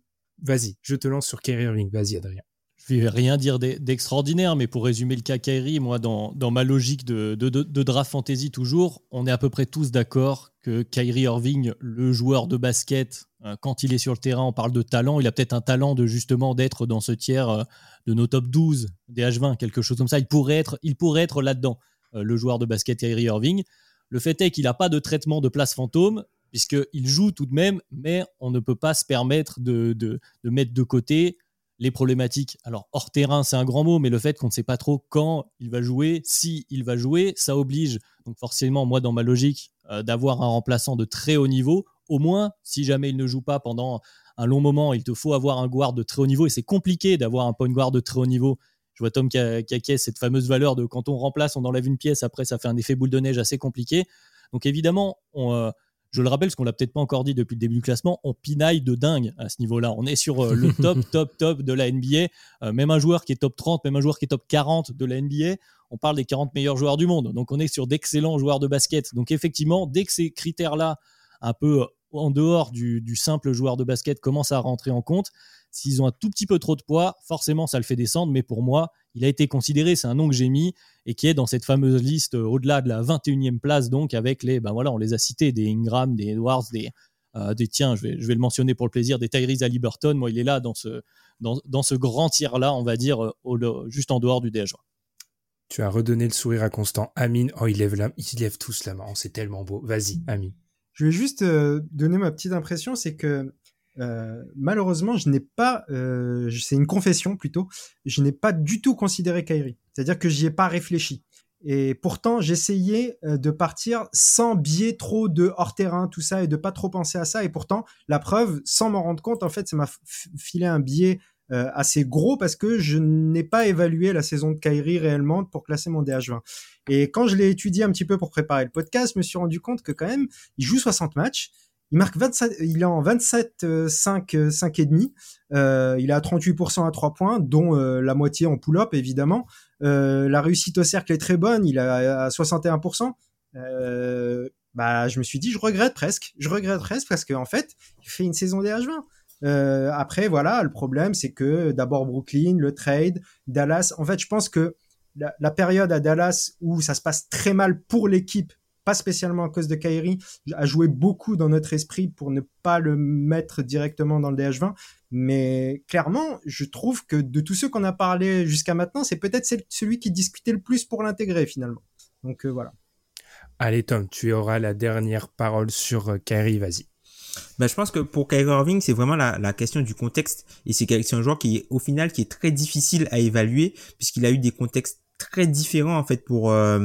Speaker 1: vas-y, je te lance sur Kyrie Irving. Vas-y, Adrien
Speaker 2: je vais rien dire d'extraordinaire, mais pour résumer le cas Kyrie, moi, dans, ma logique de, draft fantasy toujours, on est à peu près tous d'accord que Kyrie Irving, le joueur de basket, euh, quand il est sur le terrain, on parle de talent, il a peut-être un talent de justement d'être dans ce tiers euh, de nos top 12 des H20, quelque chose comme ça. Il pourrait être, là-dedans, euh, le joueur de basket Kyrie Irving. Le fait est qu'il n'a pas de traitement de place fantôme, puisqu'il joue tout de même, mais on ne peut pas se permettre de mettre de côté les problématiques. Alors, hors terrain, c'est un grand mot, mais le fait qu'on ne sait pas trop quand il va jouer, si il va jouer, ça oblige, donc forcément, moi, dans ma logique, euh, d'avoir un remplaçant de très haut niveau. Au moins, si jamais il ne joue pas pendant un long moment, il te faut avoir un guard de très haut niveau, et c'est compliqué d'avoir un point guard de très haut niveau. Je vois Tom qui cette fameuse valeur de quand on remplace, on enlève une pièce, après ça fait un effet boule de neige assez compliqué. Donc évidemment, on, euh, je le rappelle, parce qu'on l'a peut-être pas encore dit depuis le début du classement, on pinaille de dingue à ce niveau-là. On est sur euh, le top, top, top de la NBA. Euh, même un joueur qui est top 30, même un joueur qui est top 40 de la NBA, on parle des 40 meilleurs joueurs du monde. Donc on est sur d'excellents joueurs de basket. Donc effectivement, dès que ces critères-là, un peu en dehors du, simple joueur de basket commence à rentrer en compte, s'ils ont un tout petit peu trop de poids, forcément ça le fait descendre, mais pour moi, il a été considéré, c'est un nom que j'ai mis et qui est dans cette fameuse liste euh, au-delà de la 21e place, donc avec les, ben voilà, on les a cités, des Ingram, des Edwards, des, euh, tiens, je vais, le mentionner pour le plaisir, des Tyrese Halliburton, moi il est là dans ce, grand tir-là, on va dire, euh, au, juste en dehors du DH.
Speaker 1: Tu as redonné le sourire à Constant. Amine, oh, il lève, la, il lève tous la main, oh, c'est tellement beau. Vas-y, Amine.
Speaker 3: Je vais juste euh, donner ma petite impression, c'est que euh, malheureusement, je n'ai pas, euh, c'est une confession plutôt, je n'ai pas du tout considéré Kairi. C'est-à-dire que j'y ai pas réfléchi. Et pourtant, j'essayais de partir sans biais trop de hors-terrain, tout ça, et de pas trop penser à ça. Et pourtant, la preuve, sans m'en rendre compte, en fait, ça m'a filé un biais assez gros parce que je n'ai pas évalué la saison de Kairi réellement pour classer mon DH20. Et quand je l'ai étudié un petit peu pour préparer le podcast, je me suis rendu compte que quand même, il joue 60 matchs. Il marque 27, il est en 27, 5, 5 et demi. Euh, il a 38% à 3 points, dont euh, la moitié en pull-up évidemment. Euh, la réussite au cercle est très bonne, il a à 61%. Euh, bah, je me suis dit, je regrette presque. Je regrette presque parce qu'en fait, il fait une saison des H20. Euh, après, voilà, le problème, c'est que d'abord Brooklyn, le trade, Dallas. En fait, je pense que la, période à Dallas où ça se passe très mal pour l'équipe pas spécialement à cause de Kyrie, a joué beaucoup dans notre esprit pour ne pas le mettre directement dans le DH20. Mais clairement, je trouve que de tous ceux qu'on a parlé jusqu'à maintenant, c'est peut-être celui qui discutait le plus pour l'intégrer finalement. Donc euh, voilà.
Speaker 1: Allez Tom, tu auras la dernière parole sur euh, Kyrie, vas-y.
Speaker 6: Ben, je pense que pour Kyrie Irving, c'est vraiment la, la, question du contexte. Et c'est un joueur qui est, au final, qui est très difficile à évaluer, puisqu'il a eu des contextes très différents, en fait, pour, euh,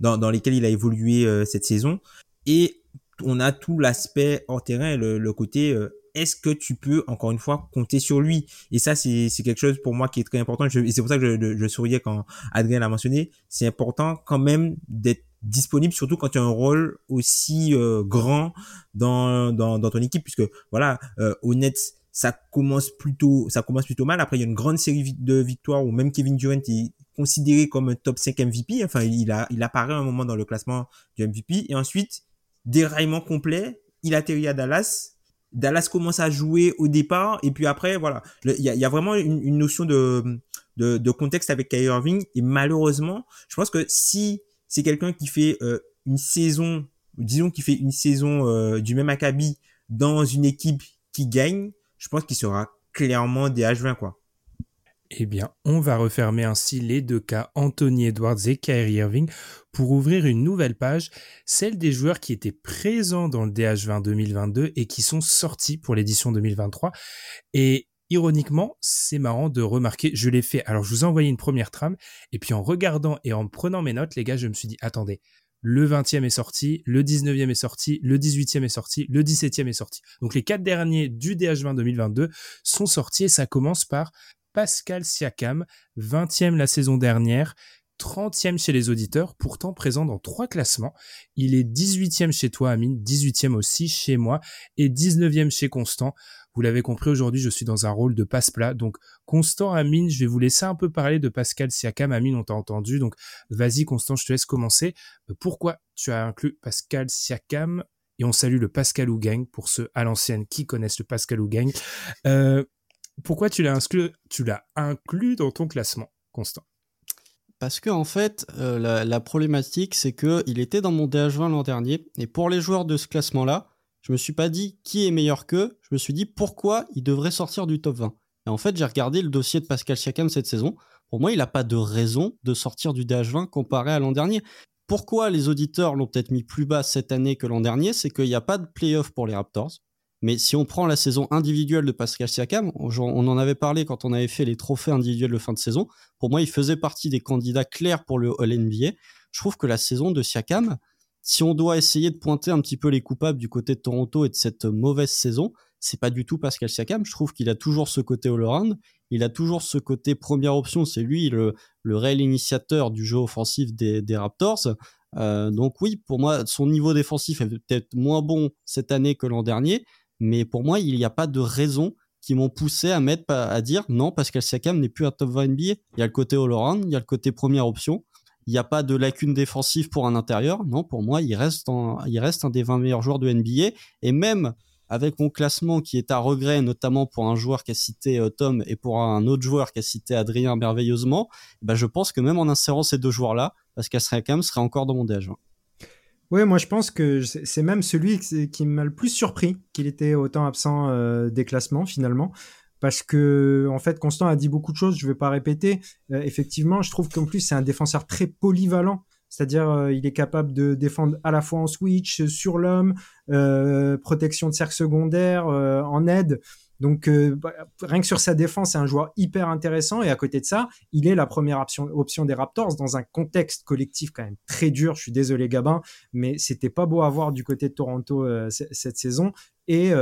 Speaker 6: dans, dans lesquels il a évolué euh, cette saison. Et on a tout l'aspect hors terrain, le, le côté euh, est-ce que tu peux encore une fois compter sur lui? Et ça, c'est quelque chose pour moi qui est très important. et c'est pour ça que je, je, souriais quand Adrien l'a mentionné. C'est important quand même d'être disponible, surtout quand tu as un rôle aussi euh, grand dans, dans, dans ton équipe, puisque voilà, euh, au ça commence plutôt, ça commence plutôt mal. Après, il y a une grande série de victoires où même Kevin Durant est considéré comme un top 5 MVP. Enfin, il a, il apparaît un moment dans le classement du MVP. Et ensuite, déraillement complet. Il atterrit à Dallas. Dallas commence à jouer au départ. Et puis après, voilà. Il y a, y a, vraiment une, une notion de, de, de, contexte avec Kyrie Irving. Et malheureusement, je pense que si c'est quelqu'un qui fait euh, une saison, disons qu'il fait une saison euh, du même acabit dans une équipe qui gagne, je pense qu'il sera clairement des H20, quoi.
Speaker 1: Eh bien, on va refermer ainsi les deux cas Anthony Edwards et Kyrie Irving pour ouvrir une nouvelle page, celle des joueurs qui étaient présents dans le DH20 2022 et qui sont sortis pour l'édition 2023. Et ironiquement, c'est marrant de remarquer, je l'ai fait, alors je vous ai envoyé une première trame, et puis en regardant et en prenant mes notes, les gars, je me suis dit, attendez, le 20e est sorti, le 19e est sorti, le 18e est sorti, le 17e est sorti. Donc les quatre derniers du DH20 2022 sont sortis et ça commence par Pascal Siakam, 20e la saison dernière, 30e chez les auditeurs, pourtant présent dans trois classements. Il est 18e chez toi, Amine, 18e aussi chez moi et 19e chez Constant. Vous l'avez compris, aujourd'hui, je suis dans un rôle de passe-plat. Donc, Constant, Amine, je vais vous laisser un peu parler de Pascal Siakam. Amine, on t'a entendu. Donc, vas-y, Constant, je te laisse commencer. Euh, pourquoi tu as inclus Pascal Siakam et on salue le Pascal Gang pour ceux à l'ancienne qui connaissent le Pascal Gang. Euh, pourquoi tu l'as inclus, tu l'as inclus dans ton classement, Constant?
Speaker 4: Parce que en fait, euh, la, problématique, c'est que il était dans mon DH20 l'an dernier, et pour les joueurs de ce classement-là, je me suis pas dit qui est meilleur qu'eux, je me suis dit pourquoi il devrait sortir du top 20. Et en fait, j'ai regardé le dossier de Pascal Siakam cette saison. Pour moi, il n'a pas de raison de sortir du DH20 comparé à l'an dernier. Pourquoi les auditeurs l'ont peut-être mis plus bas cette année que l'an dernier C'est qu'il n'y a pas de playoff pour les Raptors. Mais si on prend la saison individuelle de Pascal Siakam, on en avait parlé quand on avait fait les trophées individuels de fin de saison. Pour moi, il faisait partie des candidats clairs pour le All-NBA. Je trouve que la saison de Siakam, si on doit essayer de pointer un petit peu les coupables du côté de Toronto et de cette mauvaise saison, c'est pas du tout Pascal Siakam. Je trouve qu'il a toujours ce côté all-around. Il a toujours ce côté première option. C'est lui le, le réel initiateur du jeu offensif des, des Raptors. Euh, donc oui, pour moi, son niveau défensif est peut-être moins bon cette année que l'an dernier, mais pour moi, il n'y a pas de raison qui m'ont poussé à à dire non, Pascal Siakam n'est plus un top 20 NBA. Il y a le côté all-around, il y a le côté première option. il n'y a pas de lacune défensive pour un intérieur. Non, pour moi, il reste, un des 20 meilleurs joueurs de NBA. Et même avec mon classement qui est à regret, notamment pour un joueur qui a cité euh, Tom et pour un autre joueur qui a cité Adrien merveilleusement, bah, je pense que même en insérant ces deux joueurs-là, Pascal Siakam serait encore dans mon DH20.
Speaker 3: Oui, moi je pense que c'est même celui qui m'a le plus surpris qu'il était autant absent euh, des classements finalement. Parce que, en fait, Constant a dit beaucoup de choses, je ne vais pas répéter. Euh, effectivement, je trouve qu'en plus, c'est un défenseur très polyvalent. C'est-à-dire, euh, il est capable de défendre à la fois en switch, sur l'homme, protection de cercle secondaire, en aide. Donc, bah, rien que sur sa défense, c'est un joueur hyper intéressant. Et à côté de ça, il est la première option, des Raptors dans un contexte collectif quand même très dur. Je suis désolé, Gabin, mais c'était pas beau à voir du côté de Toronto cette saison. Et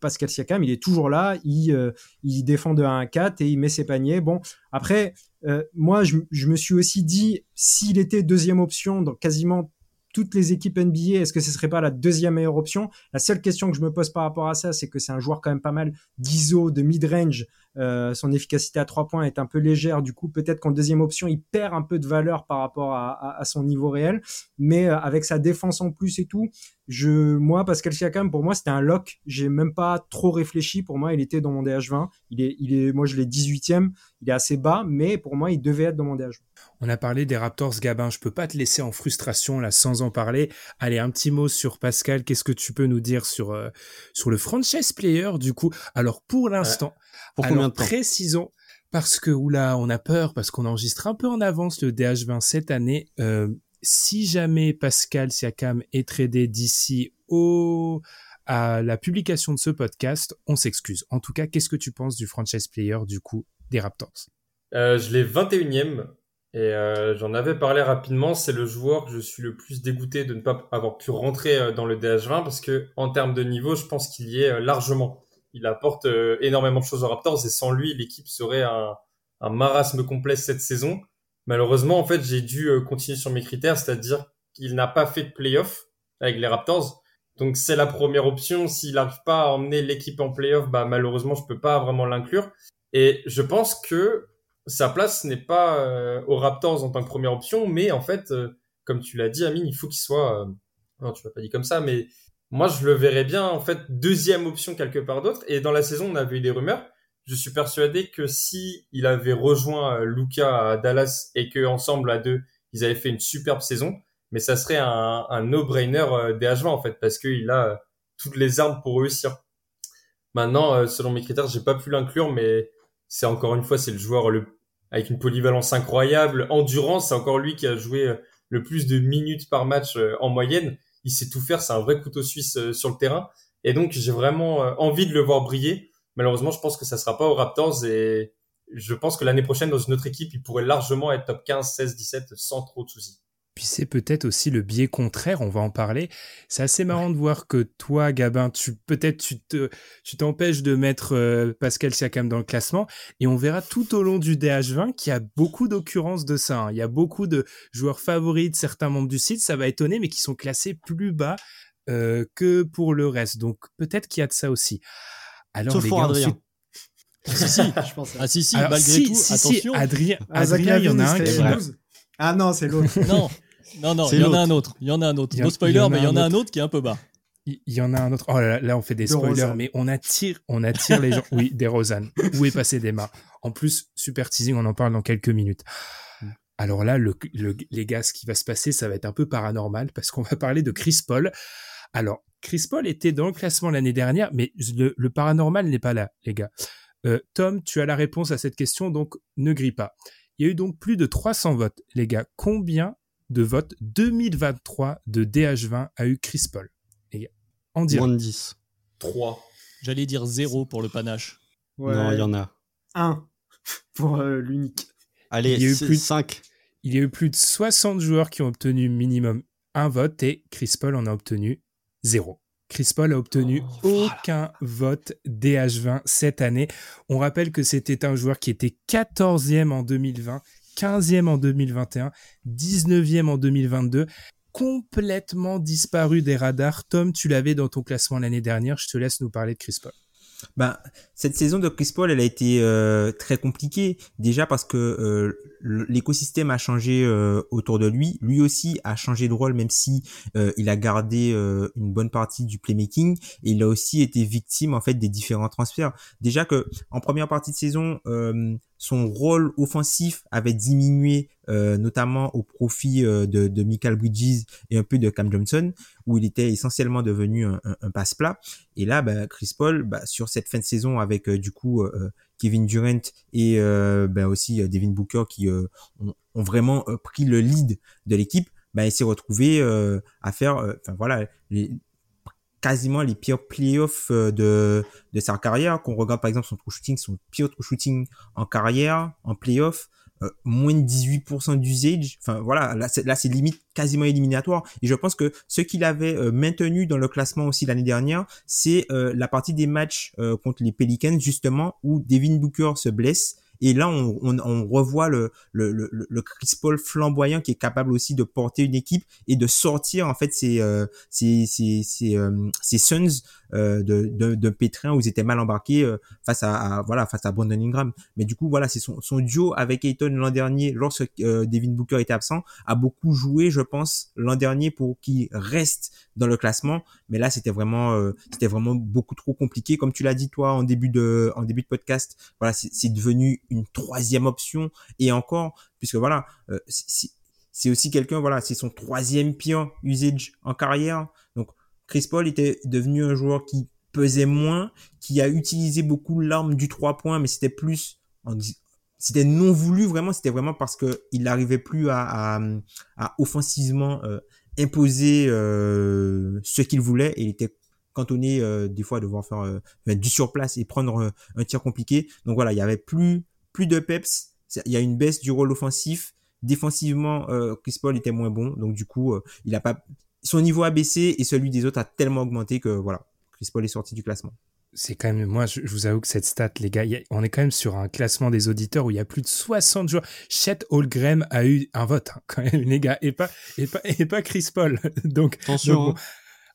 Speaker 3: Pascal Siakam, il est toujours là, il, il défend de 1 à 4 et il met ses paniers. Bon, après, euh, moi, je, je, me suis aussi dit, s'il était deuxième option dans quasiment toutes les équipes NBA, est-ce que ce serait pas la deuxième meilleure option? La seule question que je me pose par rapport à ça, c'est que c'est un joueur quand même pas mal d'ISO, de mid-range. Euh, son efficacité à trois points est un peu légère. Du coup, peut-être qu'en deuxième option, il perd un peu de valeur par rapport à, à, à son niveau réel. Mais euh, avec sa défense en plus et tout, je, moi, Pascal Siakam, pour moi, c'était un lock. J'ai même pas trop réfléchi. Pour moi, il était dans mon DH20. Il est, il est, moi, je l'ai 18e. Il est assez bas, mais pour moi, il devait être dans mon DH20.
Speaker 1: On a parlé des Raptors, Gabin. Je peux pas te laisser en frustration là sans en parler. Allez, un petit mot sur Pascal. Qu'est-ce que tu peux nous dire sur euh, sur le franchise player du coup? Alors pour l'instant,
Speaker 4: pour combien de temps
Speaker 1: précisons parce que oula, on a peur parce qu'on enregistre un peu en avance le DH20 cette année. Euh, si jamais Pascal Siakam est tradé d'ici au à la publication de ce podcast, on s'excuse. En tout cas, qu'est-ce que tu penses du franchise player du coup des Raptors?
Speaker 5: Euh, Je l'ai 21e et euh, j'en avais parlé rapidement. C'est le joueur que je suis le plus dégoûté de ne pas avoir pu rentrer dans le DH20 parce que en termes de niveau, je pense qu'il y est euh, largement. Il apporte euh, énormément de choses aux Raptors et sans lui, l'équipe serait un, marasme complet cette saison. Malheureusement, en fait, j'ai dû continuer sur mes critères, c'est-à-dire qu'il n'a pas fait de playoff avec les Raptors. Donc c'est la première option. S'il n'arrive pas à emmener l'équipe en playoff, bah malheureusement je peux pas vraiment l'inclure. Et je pense que sa place n'est pas euh, aux Raptors en tant que première option, mais en fait, euh, comme tu l'as dit, Amine, il faut qu'il soit. Euh... Non, tu l'as pas dit comme ça, mais moi je le verrais bien en fait deuxième option quelque part d'autre. Et dans la saison, on avait eu des rumeurs. Je suis persuadé que si il avait rejoint euh, Luca à Dallas et que ensemble à deux, ils avaient fait une superbe saison, mais ça serait un, un no-brainer euh, des H20 en fait, parce qu'il a euh, toutes les armes pour réussir. Maintenant, selon mes critères, j'ai pas pu l'inclure, mais c'est encore une fois, c'est le joueur avec une polyvalence incroyable, endurance, c'est encore lui qui a joué le plus de minutes par match en moyenne. Il sait tout faire, c'est un vrai couteau suisse sur le terrain. Et donc, j'ai vraiment envie de le voir briller. Malheureusement, je pense que ça sera pas aux Raptors et je pense que l'année prochaine, dans une autre équipe, il pourrait largement être top 15, 16, 17 sans trop de soucis.
Speaker 1: Puis c'est peut-être aussi le biais contraire, on va en parler. C'est assez marrant de voir que toi, Gabin, tu peut-être tu te tu t'empêches de mettre euh, Pascal Siakam dans le classement et on verra tout au long du DH20 qu'il y a beaucoup d'occurrences de ça. Hein. Il y a beaucoup de joueurs favoris de certains membres du site, ça va étonner, mais qui sont classés plus bas euh, que pour le reste. Donc peut-être qu'il y a de ça aussi.
Speaker 4: Alors Sauf les gars, Adrien. Ensuite...
Speaker 2: Ah si, si, je pense. Ah si, si,
Speaker 1: Alors,
Speaker 2: malgré
Speaker 1: si,
Speaker 2: tout,
Speaker 1: si,
Speaker 2: attention.
Speaker 1: Si, Adrien, Adrien il y en a un qui...
Speaker 3: Ah non, c'est l'autre.
Speaker 2: non, non, non, il y en a un autre. Il y en a un autre. No spoiler, mais il y en a un autre qui est un peu bas.
Speaker 1: Il y en a un autre. Oh là, là, là on fait des de spoilers, Rosanne. mais on attire, on attire les gens. Oui, des Rosanne. Où est passé Desmar En plus, super teasing, on en parle dans quelques minutes. Alors là, le, le, les gars, ce qui va se passer, ça va être un peu paranormal parce qu'on va parler de Chris Paul. Alors, Chris Paul était dans le classement l'année dernière, mais le, le paranormal n'est pas là, les gars. Euh, Tom, tu as la réponse à cette question, donc ne grille pas. Il y a eu donc plus de 300 votes, les gars. Combien de votes 2023 de DH20 a eu Chris Paul gars En direct.
Speaker 4: Moins de 10.
Speaker 5: 3.
Speaker 2: J'allais dire 0 pour le panache.
Speaker 4: Ouais. Non, il y en a.
Speaker 3: 1 pour euh, l'unique.
Speaker 4: Allez,
Speaker 1: il y a eu plus de
Speaker 4: 5.
Speaker 1: Il y a eu plus de 60 joueurs qui ont obtenu minimum un vote et Chris Paul en a obtenu 0. Chris Paul a obtenu oh, aucun voilà. vote DH20 cette année. On rappelle que c'était un joueur qui était 14e en 2020, 15e en 2021, 19e en 2022, complètement disparu des radars. Tom, tu l'avais dans ton classement l'année dernière. Je te laisse nous parler de Chris Paul.
Speaker 6: Ben, cette saison de Chris Paul, elle a été euh, très compliquée. Déjà parce que euh, l'écosystème a changé euh, autour de lui. Lui aussi a changé de rôle, même si il a gardé une bonne partie du playmaking. Et il a aussi été victime en fait des différents transferts. Déjà que en première partie de saison, son rôle offensif avait diminué, euh, notamment au profit euh, de, Michael Bridges et un peu de Cam Johnson, où il était essentiellement devenu un, un, passe-plat. Et là, bah, Chris Paul, bah, sur cette fin de saison, avec euh, du coup Kevin Durant et bah, aussi Devin Booker qui ont, vraiment pris le lead de l'équipe, bah, il s'est retrouvé à faire, enfin voilà, quasiment les pires playoffs euh, de, de sa carrière. Qu'on regarde par exemple son true shooting, son pire true shooting en carrière, en playoff, euh, moins de 18% d'usage. Enfin voilà, là c'est, limite quasiment éliminatoire. Et je pense que ce qu'il avait euh, maintenu dans le classement aussi l'année dernière, c'est la partie des matchs contre les Pelicans justement où Devin Booker se blesse et là, on, on, on revoit le, le, le, le, Chris Paul flamboyant qui est capable aussi de porter une équipe et de sortir en fait ces euh, ces, ces, euh, Suns euh, de, de, de pétrin où ils étaient mal embarqués euh, face à, voilà face à Brandon Ingram. Mais du coup, voilà, c'est son, son duo avec Ayton l'an dernier, lorsque euh, Devin Booker était absent, a beaucoup joué, je pense, l'an dernier pour qu'il reste dans le classement. Mais là, c'était vraiment euh, c'était vraiment beaucoup trop compliqué, comme tu l'as dit toi en début de en début de podcast. Voilà, c'est devenu une troisième option et encore, puisque voilà, euh, c'est aussi quelqu'un, voilà, c'est son troisième pire usage en carrière. Donc, Chris Paul était devenu un joueur qui pesait moins, qui a utilisé beaucoup l'arme du 3 points, mais c'était plus, c'était non voulu vraiment, c'était vraiment parce que il n'arrivait plus à, à, offensivement euh, imposer euh, ce qu'il voulait et il était cantonné des fois devoir faire du surplace et prendre un tir compliqué. Donc voilà, il y avait plus plus de peps. Il y a une baisse du rôle offensif. Défensivement, euh, Chris Paul était moins bon. Donc, du coup, euh, il a pas, son niveau a baissé et celui des autres a tellement augmenté que voilà, Chris Paul est sorti du classement.
Speaker 1: C'est quand même, moi, je, vous avoue que cette stat, les gars, on est quand même sur un classement des auditeurs où il y a plus de 60 joueurs. Chet Holgrim a eu un vote, hein, quand même, les gars, et pas, et pas, et pas Chris Paul. donc,
Speaker 4: Attention.
Speaker 1: Hein.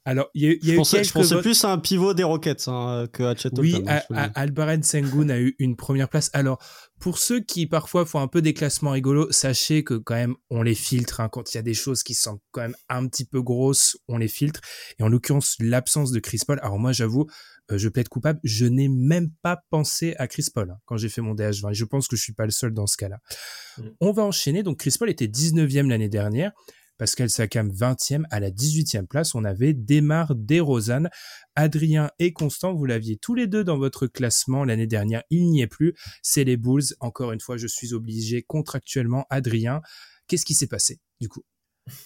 Speaker 1: Alors, il y a, y a
Speaker 4: je, pensais, je pensais plus à un pivot des Rockets hein, que à Chet
Speaker 1: Oui, Albaren Sengun a eu une première place. Alors, pour ceux qui parfois font un peu des classements rigolos, sachez que quand même on les filtre. Hein. Quand il y a des choses qui sont quand même un petit peu grosses, on les filtre. Et en l'occurrence, l'absence de Chris Paul. Alors moi, j'avoue, euh, je plaide coupable. Je n'ai même pas pensé à Chris Paul hein, quand j'ai fait mon DH20. Et je pense que je suis pas le seul dans ce cas-là. Mm. On va enchaîner. Donc Chris Paul était 19e l'année dernière. Pascal Sakam 20e à la 18e place. On avait Desmar Desrosanne, Adrien et Constant. Vous l'aviez tous les deux dans votre classement l'année dernière. Il n'y est plus. C'est les Bulls. Encore une fois, je suis obligé contractuellement. Adrien, qu'est-ce qui s'est passé du coup?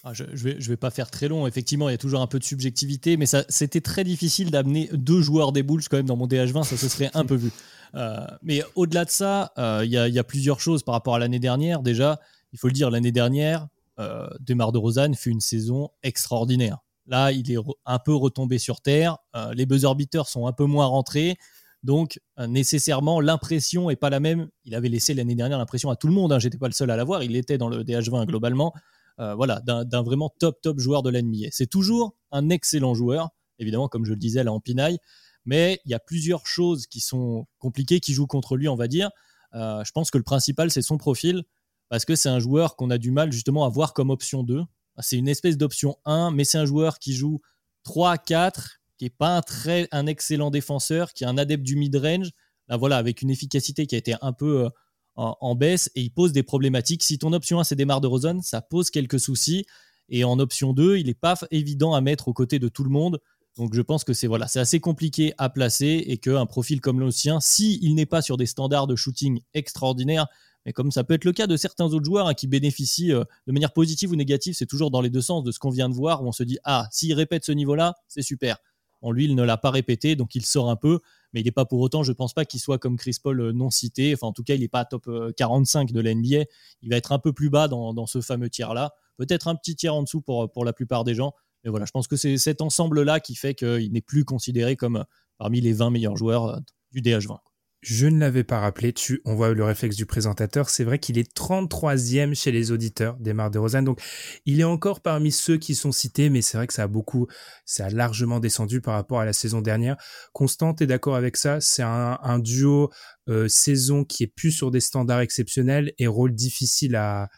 Speaker 2: Ah, je, je, vais, pas faire très long. Effectivement, il y a toujours un peu de subjectivité, mais ça, c'était très difficile d'amener deux joueurs des Bulls quand même dans mon DH20. Ça se serait un peu vu. Euh, mais au-delà de ça, euh, il y, a, plusieurs choses par rapport à l'année dernière. Déjà, il faut le dire, l'année dernière, euh, de Rosanne fait une saison extraordinaire. Là, il est un peu retombé sur terre. Euh, les buzzer beaters sont un peu moins rentrés. Donc, euh, nécessairement, l'impression n'est pas la même. Il avait laissé l'année dernière l'impression à tout le monde. Hein, J'étais pas le seul à l'avoir. Il était dans le DH20 globalement. voilà, d'un vraiment top, top joueur de l'NBA. C'est toujours un excellent joueur, évidemment, comme je le disais, là en pinaille. Mais il y a plusieurs choses qui sont compliquées, qui jouent contre lui, on va dire. je pense que le principal, c'est son profil parce que c'est un joueur qu'on a du mal justement à voir comme option 2. C'est une espèce d'option 1, mais c'est un joueur qui joue 3-4, qui n'est pas un, très, excellent défenseur, qui est un adepte du mid-range, là voilà, avec une efficacité qui a été un peu euh, en, baisse, et il pose des problématiques. Si ton option 1 c'est Demar de Rosen, ça pose quelques soucis, et en option 2, il n'est pas évident à mettre aux côtés de tout le monde. Donc je pense que c'est voilà, c'est assez compliqué à placer et qu'un profil comme le sien, s'il n'est pas sur des standards de shooting extraordinaires, mais comme ça peut être le cas de certains autres joueurs hein, qui bénéficient euh, de manière positive ou négative, c'est toujours dans les deux sens de ce qu'on vient de voir, où on se dit Ah, s'il répète ce niveau-là, c'est super. En lui, il ne l'a pas répété, donc il sort un peu, mais il n'est pas pour autant, je ne pense pas qu'il soit comme Chris Paul euh, non cité. Enfin, en tout cas, il n'est pas top 45 euh, de la NBA. Il va être un peu plus bas dans, ce fameux tiers-là. Peut-être un petit tiers en dessous pour, pour la plupart des gens. Mais voilà, je pense que c'est cet ensemble-là qui fait qu'il n'est plus considéré comme parmi les 20 meilleurs joueurs du DH20.
Speaker 1: Je ne l'avais pas rappelé, on voit le réflexe du présentateur, c'est vrai qu'il est 33e chez les auditeurs des de Rosanne, donc il est encore parmi ceux qui sont cités, mais c'est vrai que ça a beaucoup, ça a largement descendu par rapport à la saison dernière. Constant, t'es d'accord avec ça C'est un, duo euh, saison qui est plus sur des standards exceptionnels et rôle difficile à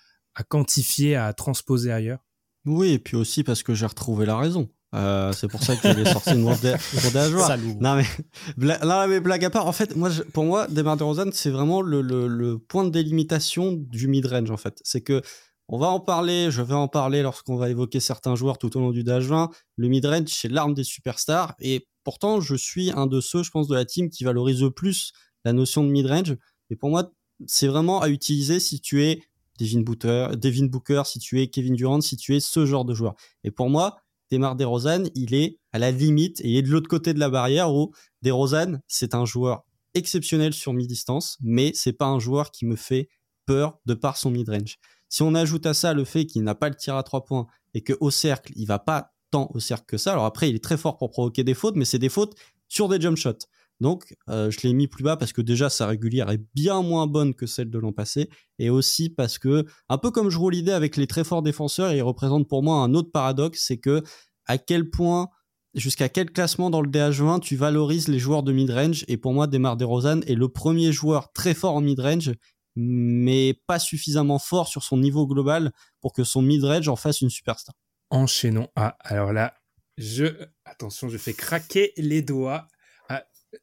Speaker 1: quantifier, à transposer ailleurs
Speaker 4: Oui, et puis aussi parce que j'ai retrouvé la raison. Euh, c'est pour ça que j'avais sorti une de Non mais, non mais blague à part, en fait, moi, pour moi, Demar DeRozan, c'est vraiment le, le, le, point de délimitation du mid-range, en fait. C'est que on va en parler, je vais en parler lorsqu'on va évoquer certains joueurs tout au long du 20. Le mid-range, c'est l'arme des superstars. Et pourtant, je suis un de ceux, je pense, de la team qui valorise le plus la notion de mid-range. Et pour moi, c'est vraiment à utiliser si tu es Devin Booker, Devin Booker, si tu es Kevin Durant, si tu es ce genre de joueur. Et pour moi, Demar DeRozan, il est à la limite et il est de l'autre côté de la barrière où DeRozan, c'est un joueur exceptionnel sur mi-distance, mais c'est pas un joueur qui me fait peur de par son mid-range. Si on ajoute à ça le fait qu'il n'a pas le tir à trois points et que au cercle, il va pas tant au cercle que ça. Alors après, il est très fort pour provoquer des fautes, mais c'est des fautes sur des jump shots. Donc, euh, je l'ai mis plus bas parce que déjà, sa régulière est bien moins bonne que celle de l'an passé. Et aussi parce que, un peu comme je roule l'idée avec les très forts défenseurs, il représente pour moi un autre paradoxe, c'est que à quel point, jusqu'à quel classement dans le DH20 tu valorises les joueurs de mid-range. Et pour moi, Demar DeRozan est le premier joueur très fort en mid-range, mais pas suffisamment fort sur son niveau global pour que son mid-range en fasse une superstar.
Speaker 1: Enchaînons. Ah, alors là, je... Attention, je fais craquer les doigts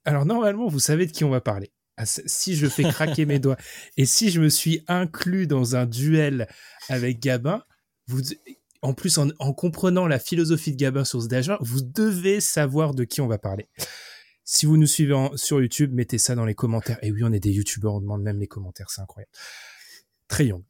Speaker 1: alors normalement, vous savez de qui on va parler. Ah, si je fais craquer mes doigts et si je me suis inclus dans un duel avec Gabin, vous, en plus en, comprenant la philosophie de Gabin sur ce DH20, vous devez savoir de qui on va parler. Si vous nous suivez sur YouTube, mettez ça dans les commentaires. Et oui, on est des YouTubeurs, on demande même les commentaires, c'est incroyable. Très Young.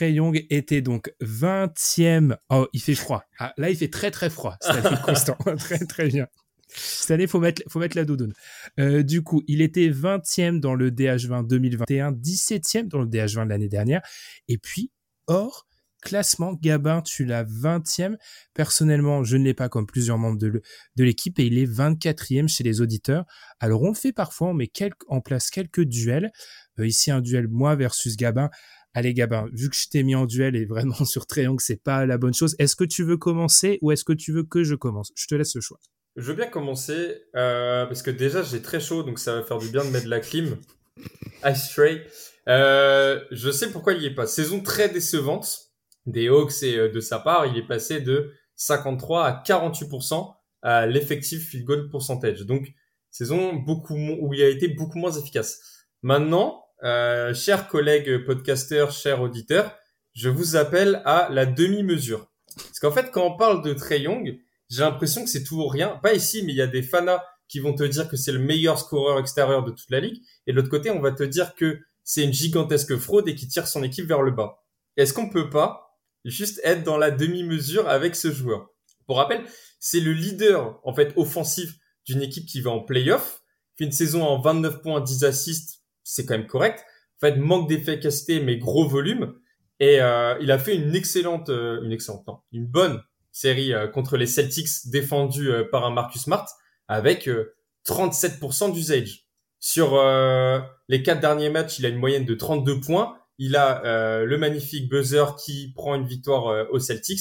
Speaker 1: Young était donc 20e. Oh, il fait froid. Ah, là, il fait très très froid. C'est constant. très très bien. Cette année, faut mettre, faut mettre la doudoune. Euh, du coup, il était 20e dans le DH20 2021, 17e dans le DH20 de l'année dernière. Et puis, hors classement, Gabin, tu l'as 20e. Personnellement, je ne l'ai pas comme plusieurs membres de, l'équipe et il est 24e chez les auditeurs. Alors, on fait parfois, on met en place quelques duels. Euh, ici, un duel moi versus Gabin. Allez Gabin, vu que je t'ai mis en duel et vraiment sur Triangle, c'est pas la bonne chose. Est-ce que tu veux commencer ou est-ce que tu veux que je commence? Je te laisse le choix.
Speaker 5: Je veux bien commencer euh, parce que déjà j'ai très chaud donc ça va faire du bien de mettre la clim. Ice Stray. Euh, je sais pourquoi il y est pas. Saison très décevante des Hawks et euh, de sa part, il est passé de 53 à 48% à l'effectif field goal percentage. Donc saison beaucoup où il a été beaucoup moins efficace. Maintenant, euh, chers collègues podcasteurs, chers auditeurs, je vous appelle à la demi-mesure. Parce qu'en fait, quand on parle de Trey Young, j'ai l'impression que c'est tout ou rien. Pas ici, mais il y a des fanas qui vont te dire que c'est le meilleur scoreur extérieur de toute la ligue. Et de l'autre côté, on va te dire que c'est une gigantesque fraude et qui tire son équipe vers le bas. Est-ce qu'on peut pas juste être dans la demi-mesure avec ce joueur? Pour rappel, c'est le leader en fait offensif d'une équipe qui va en playoff. Fait une saison en 29 points, 10 assists, c'est quand même correct. En fait, manque d'efficacité mais gros volume. Et euh, il a fait une excellente, euh, une excellente, non, une bonne série euh, contre les Celtics défendue euh, par un Marcus Smart avec 37% euh, d'usage. Sur les quatre derniers matchs, il a une moyenne de 32 points. Il a le magnifique buzzer qui prend une victoire aux Celtics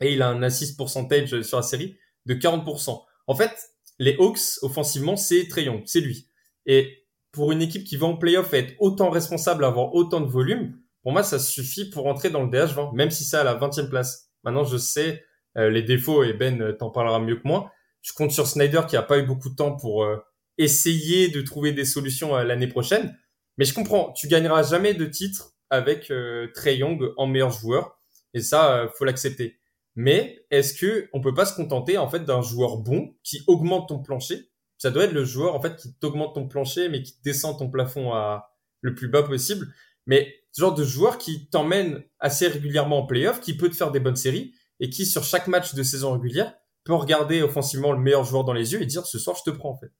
Speaker 5: et il a un assist percentage sur la série de 40%. En fait, les Hawks offensivement, c'est Trayon, c'est lui. Et pour une équipe qui va en playoff et être autant responsable, avoir autant de volume, pour moi, ça suffit pour entrer dans le DH20, même si c'est à la 20e place. Maintenant, je sais euh, les défauts et Ben euh, t'en parlera mieux que moi. Je compte sur Snyder qui a pas eu beaucoup de temps pour euh, essayer de trouver des solutions l'année prochaine. Mais je comprends, tu gagneras jamais de titre avec Trey Young en meilleur joueur et ça faut l'accepter. Mais est-ce que on peut pas se contenter en fait d'un joueur bon qui augmente ton plancher? Ça doit être le joueur en fait qui t'augmente ton plancher mais qui descend ton plafond à le plus bas possible. Mais ce genre de joueur qui t'emmène assez régulièrement en playoff, qui peut te faire des bonnes séries et qui, sur chaque match de saison régulière, peut regarder offensivement le meilleur joueur dans les yeux et dire ce soir je te prends en fait.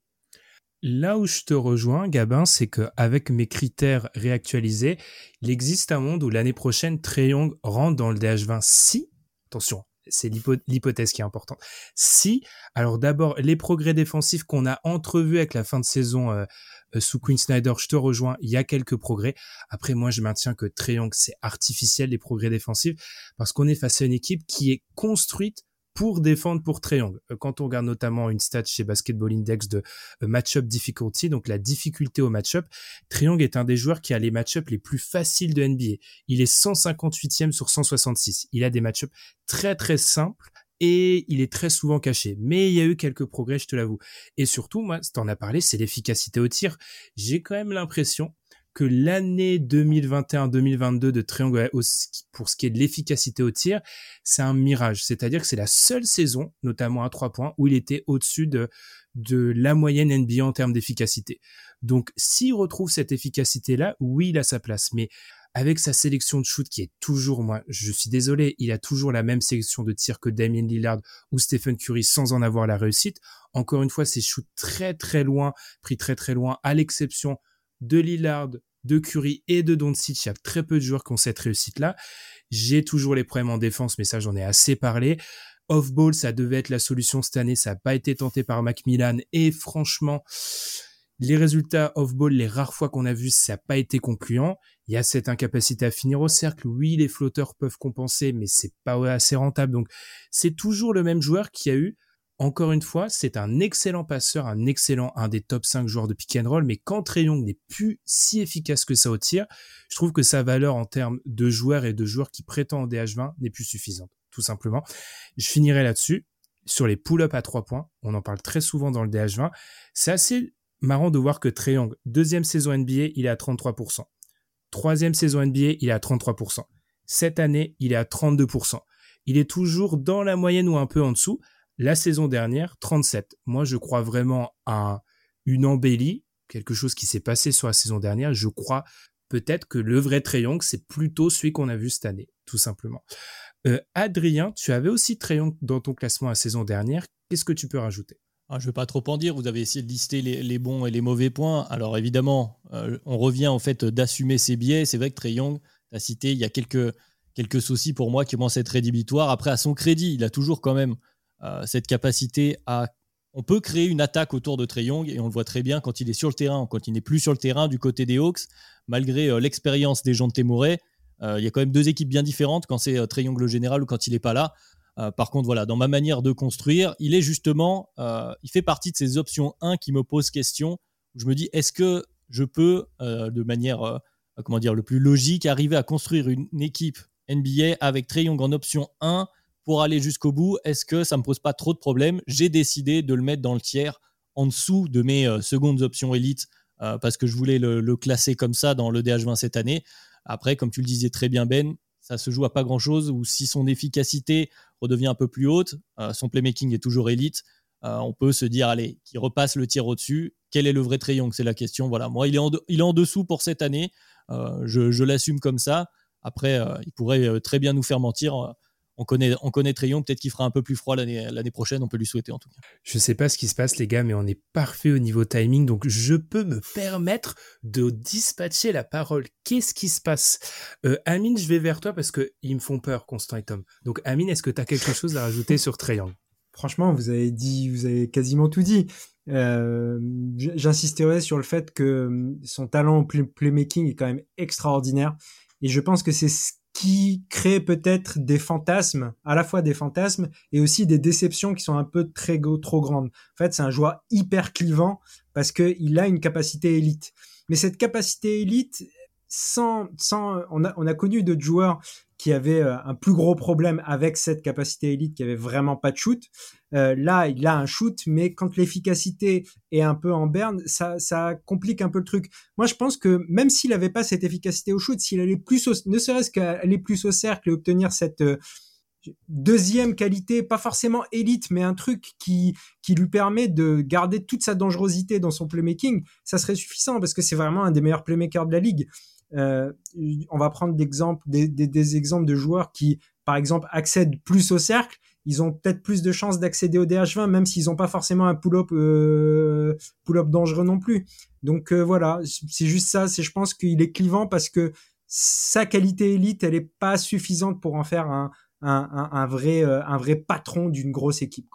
Speaker 1: Là où je te rejoins, Gabin, c'est qu'avec mes critères réactualisés, il existe un monde où l'année prochaine, Young rentre dans le DH20 si, attention, c'est l'hypothèse qui est importante. Si, alors d'abord, les progrès défensifs qu'on a entrevus avec la fin de saison euh, sous Queen Snyder, je te rejoins, il y a quelques progrès. Après, moi, je maintiens que Triangle, c'est artificiel, les progrès défensifs, parce qu'on est face à une équipe qui est construite pour défendre pour triangle. Euh, quand on regarde notamment une stat chez Basketball Index de euh, match-up difficulty, donc la difficulté au match-up, Triangle est un des joueurs qui a les match-up les plus faciles de NBA. Il est 158e sur 166. Il a des match-up très très simples et il est très souvent caché. Mais il y a eu quelques progrès, je te l'avoue. Et surtout, moi, tu en as parlé, c'est l'efficacité au tir. J'ai quand même l'impression que l'année 2021-2022 de Triangle pour ce qui est de l'efficacité au tir, c'est un mirage. C'est-à-dire que c'est la seule saison, notamment à trois points, où il était au-dessus de, de la moyenne NBA en termes d'efficacité. Donc, s'il retrouve cette efficacité-là, oui, il a sa place. Mais avec sa sélection de shoot qui est toujours, moi, je suis désolé, il a toujours la même sélection de tir que Damien Lillard ou Stephen Curry sans en avoir la réussite. Encore une fois, c'est shoot très très loin, pris très très loin, à l'exception de Lillard, de Curry et de Doncic. Il y a très peu de joueurs qui ont cette réussite-là. J'ai toujours les problèmes en défense, mais ça, j'en ai assez parlé. Off-ball, ça devait être la solution cette année. Ça n'a pas été tenté par Macmillan. Et franchement, les résultats off-ball, les rares fois qu'on a vu, ça n'a pas été concluant. Il y a cette incapacité à finir au cercle. Oui, les flotteurs peuvent compenser, mais c'est pas assez rentable. Donc, c'est toujours le même joueur qui a eu encore une fois, c'est un excellent passeur, un excellent, un des top 5 joueurs de pick and roll, mais quand Young n'est plus si efficace que ça au tir, je trouve que sa valeur en termes de joueurs et de joueurs qui prétendent en DH20 n'est plus suffisante, tout simplement. Je finirai là-dessus. Sur les pull-ups à 3 points, on en parle très souvent dans le DH20. C'est assez marrant de voir que Young, deuxième saison NBA, il est à 33%. Troisième saison NBA, il est à 33%. Cette année, il est à 32%. Il est toujours dans la moyenne ou un peu en dessous, la saison dernière, 37. Moi, je crois vraiment à une embellie, quelque chose qui s'est passé sur la saison dernière. Je crois peut-être que le vrai Triangle, c'est plutôt celui qu'on a vu cette année, tout simplement. Euh, Adrien, tu avais aussi Triangle dans ton classement la saison dernière. Qu'est-ce que tu peux rajouter?
Speaker 2: Je ne vais pas trop en dire, vous avez essayé de lister les, bons et les mauvais points. Alors évidemment, euh, on revient en fait d'assumer ses biais. C'est vrai que Trey Young, cité, il y a quelques, soucis pour moi qui commencent à être rédhibitoires. Après, à son crédit, il a toujours quand même euh, cette capacité à on peut créer une attaque autour de Trey Young et on le voit très bien quand il est sur le terrain, quand il n'est plus sur le terrain du côté des Hawks, malgré euh, l'expérience des gens de Témoré. Il y a quand même deux équipes bien différentes quand c'est Trey le général ou quand il n'est pas là. Par contre, voilà, dans ma manière de construire, il est justement, il fait partie de ces options 1 qui me posent question. Je me dis, est-ce que je peux, de manière, comment dire, le plus logique, arriver à construire une équipe NBA avec Trey Young en option 1 pour aller jusqu'au bout, est-ce que ça me pose pas trop de problèmes? J'ai décidé de le mettre dans le tiers en dessous de mes euh, secondes options élites euh, parce que je voulais le, classer comme ça dans le DH20 cette année. Après, comme tu le disais très bien Ben, ça se joue à pas grand-chose ou si son efficacité redevient un peu plus haute, euh, son playmaking est toujours élite, on peut se dire allez, qui repasse le tir au-dessus. Quel est le vrai Triangle C'est la question. Voilà, moi il est en, dessous pour cette année. je, je l'assume comme ça. Après, il pourrait très bien nous faire mentir on connaît, on connaît Trayon, peut-être qu'il fera un peu plus froid l'année prochaine, on peut lui souhaiter en tout cas.
Speaker 1: Je sais pas ce qui se passe les gars, mais on est parfait au niveau timing, donc je peux me permettre de dispatcher la parole. Qu'est-ce qui se passe? Euh, Amine, je vais vers toi parce que ils me font peur, Constant et Tom. Donc Amine, est-ce que tu as quelque chose à rajouter sur Trayon
Speaker 3: Franchement, vous avez dit, vous avez quasiment tout dit. Euh, J'insisterai sur le fait que hum, son talent au playmaking est quand même extraordinaire. Et je pense que c'est ce qui crée peut-être des fantasmes, à la fois des fantasmes et aussi des déceptions qui sont un peu très trop grandes. En fait, c'est un joueur hyper clivant parce qu'il a une capacité élite. Mais cette capacité élite, sans, sans, on a, on a connu d'autres joueurs qui avaient euh, un plus gros problème avec cette capacité élite, qui avait vraiment pas de shoot. Euh, là, il a un shoot, mais quand l'efficacité est un peu en berne, ça, complique un peu le truc. Moi, je pense que même s'il avait pas cette efficacité au shoot, s'il allait plus, au, ne serait-ce qu'aller plus au cercle et obtenir cette euh, deuxième qualité, pas forcément élite, mais un truc qui lui permet de garder toute sa dangerosité dans son playmaking, ça serait suffisant parce que c'est vraiment un des meilleurs playmakers de la ligue. Euh, on va prendre des, des, exemples de joueurs qui, par exemple, accèdent plus au cercle. Ils ont peut-être plus de chances d'accéder au DH20, même s'ils n'ont pas forcément un pull-up euh, pull-up dangereux non plus. Donc euh, voilà, c'est juste ça. C'est, je pense qu'il est clivant parce que sa qualité élite, elle est pas suffisante pour en faire un, vrai, euh, un vrai patron d'une grosse équipe.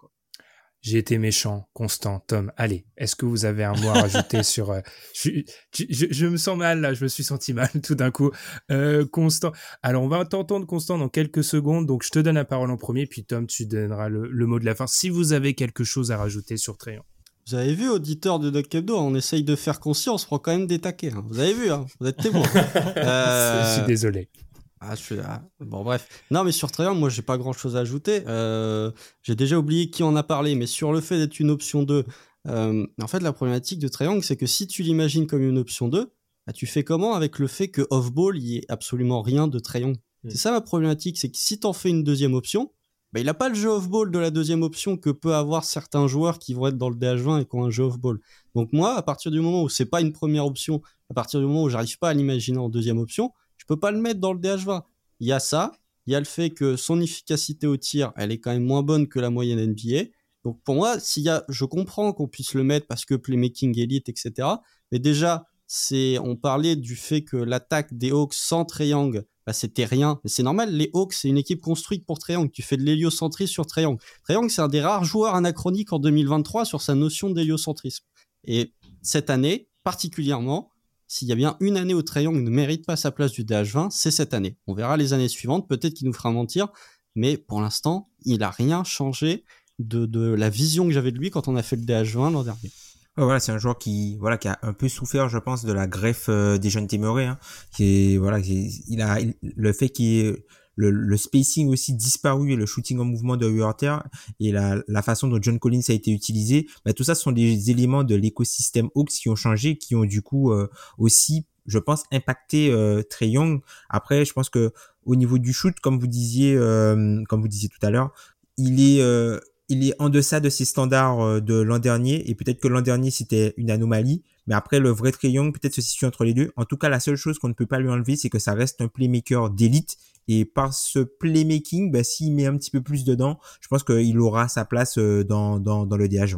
Speaker 1: J'ai été méchant, Constant, Tom. Allez, est-ce que vous avez un mot à rajouter sur... Euh, je, je, je, me sens mal, là, je me suis senti mal tout d'un coup. Euh, Constant. Alors, on va t'entendre, Constant, dans quelques secondes. Donc, je te donne la parole en premier, puis Tom, tu donneras le, le mot de la fin. Si vous avez quelque chose à rajouter sur Trayon.
Speaker 4: Vous avez vu, auditeur de Duck Hebdo, on essaye de faire conscience, on prend quand même des taquets. Hein. Vous avez vu, hein vous êtes témoin.
Speaker 1: euh... Je suis désolé.
Speaker 4: Ah, je suis... Ah, bon, bref. Non, mais sur Trayon, moi, j'ai pas grand chose à ajouter. Euh, j'ai déjà oublié qui en a parlé, mais sur le fait d'être une option 2, euh, en fait, la problématique de Triangle, c'est que si tu l'imagines comme une option 2, bah, tu fais comment avec le fait que off-ball, il y ait absolument rien de Triangle mm. C'est ça ma problématique, c'est que si t'en fais une deuxième option, bah, il a pas le jeu off-ball de la deuxième option que peut avoir certains joueurs qui vont être dans le DH20 et qui ont un jeu off-ball. Donc moi, à partir du moment où c'est pas une première option, à partir du moment où j'arrive pas à l'imaginer en deuxième option, peux pas le mettre dans le DH20. Il y a ça, il y a le fait que son efficacité au tir, elle est quand même moins bonne que la moyenne NBA. Donc pour moi, s'il y a, je comprends qu'on puisse le mettre parce que playmaking élite, etc. Mais déjà, c'est, on parlait du fait que l'attaque des Hawks sans triangle, bah, c'était rien. Mais c'est normal, les Hawks, c'est une équipe construite pour triangle. Tu fais de l'héliocentrisme sur triangle. Triangle, c'est un des rares joueurs anachroniques en 2023 sur sa notion d'héliocentrisme. Et cette année, particulièrement, s'il y a bien une année où Young ne mérite pas sa place du DH20, c'est cette année. On verra les années suivantes, peut-être qu'il nous fera mentir, mais pour l'instant, il a rien changé de, la vision que j'avais de lui quand on a fait le DH20 l'an dernier.
Speaker 6: voilà, c'est un joueur qui voilà qui a un peu souffert, je pense, de la greffe euh, des jeunes Témorés. Hein, voilà, il a le fait qu'il le, le, spacing aussi disparu et le shooting en mouvement de Huerter et la, la, façon dont John Collins a été utilisé, bah, tout ça sont des éléments de l'écosystème Hawks qui ont changé, qui ont du coup euh, aussi, je pense, impacté euh, Trey Young. Après, je pense que au niveau du shoot, comme vous disiez, euh, comme vous disiez tout à l'heure, il est euh, il est en deçà de ses standards de l'an dernier et peut-être que l'an dernier c'était une anomalie mais après le vrai Trey Young peut-être se situe entre les deux en tout cas la seule chose qu'on ne peut pas lui enlever c'est que ça reste un playmaker d'élite et par ce playmaking, bah, s'il met un petit peu plus dedans, je pense qu'il aura sa place euh, dans, dans, le DH.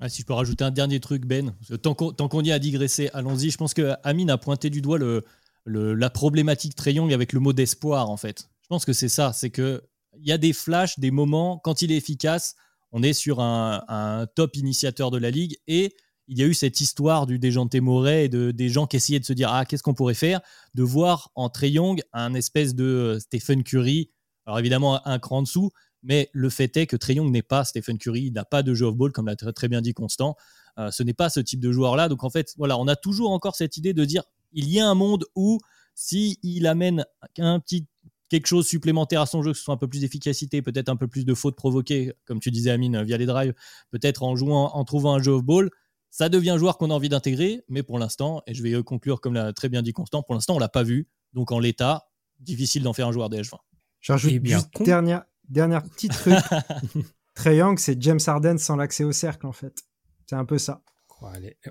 Speaker 2: Ah, si je peux rajouter un dernier truc, Ben, tant qu'on y a digressé, allons-y. Je pense que Amine a pointé du doigt le, le la problématique très young avec le mot d'espoir, en fait. Je pense que c'est ça, c'est que il y a des flashs, des moments, quand il est efficace, on est sur un, un top initiateur de la ligue et il y a eu cette histoire du déjanté Moret et de, des gens qui essayaient de se dire ah qu'est-ce qu'on pourrait faire de voir en Trey Young un espèce de euh, Stephen Curry. Alors évidemment un, cran en dessous mais le fait est que Trey Young n'est pas Stephen Curry. Il n'a pas de jeu off-ball comme l'a très, bien dit Constant. Euh, ce n'est pas ce type de joueur là donc en fait voilà on a toujours encore cette idée de dire il y a un monde où si il amène quelque chose supplémentaire à son jeu, que ce soit un peu plus d'efficacité, peut-être un peu plus de fautes provoquées, comme tu disais Amine, via les drives, peut-être en jouant, en trouvant un jeu off-ball, ça devient un joueur qu'on a envie d'intégrer, mais pour l'instant, et je vais conclure comme l'a très bien dit Constant, pour l'instant, on l'a pas vu. Donc en l'état, difficile d'en faire un joueur DH20.
Speaker 3: J'ajoute eh bien dernière, dernière petite truc. Young, c'est James Harden sans l'accès au cercle, en fait. C'est un peu ça.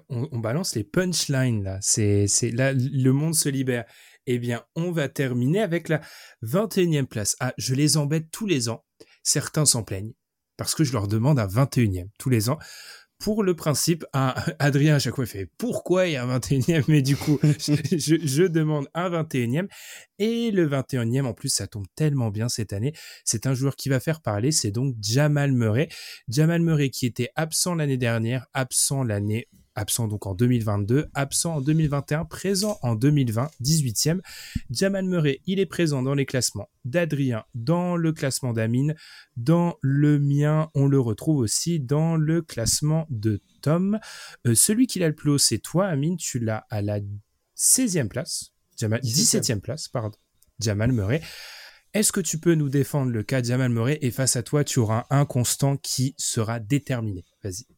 Speaker 1: On, on, balance les punchlines là. C'est, c'est là, le monde se libère. Eh bien, on va terminer avec la 21e place. Ah, je les embête tous les ans. Certains s'en plaignent parce que je leur demande un 21e tous les ans pour le principe, Adrien à chaque fois fait pourquoi il y a un 21e, mais du coup, je, demande un 21e. Et le 21e, en plus, ça tombe tellement bien cette année. C'est un joueur qui va faire parler, c'est donc Jamal Murray. Jamal Murray qui était absent l'année dernière, absent l'année absent donc en 2022, absent en 2021, présent en 2020, 18e. Jamal Murray, il est présent dans les classements d'Adrien, dans le classement d'Amine, dans le mien, on le retrouve aussi dans le classement de Tom. Euh, celui qui l'a le plus haut, c'est toi, Amine, tu l'as à la 16e place, Jamal, 17e place, pardon, Jamal Murray. Est-ce que tu peux nous défendre le cas Jamal Murray et face à toi, tu auras un constant qui sera déterminé Vas-y.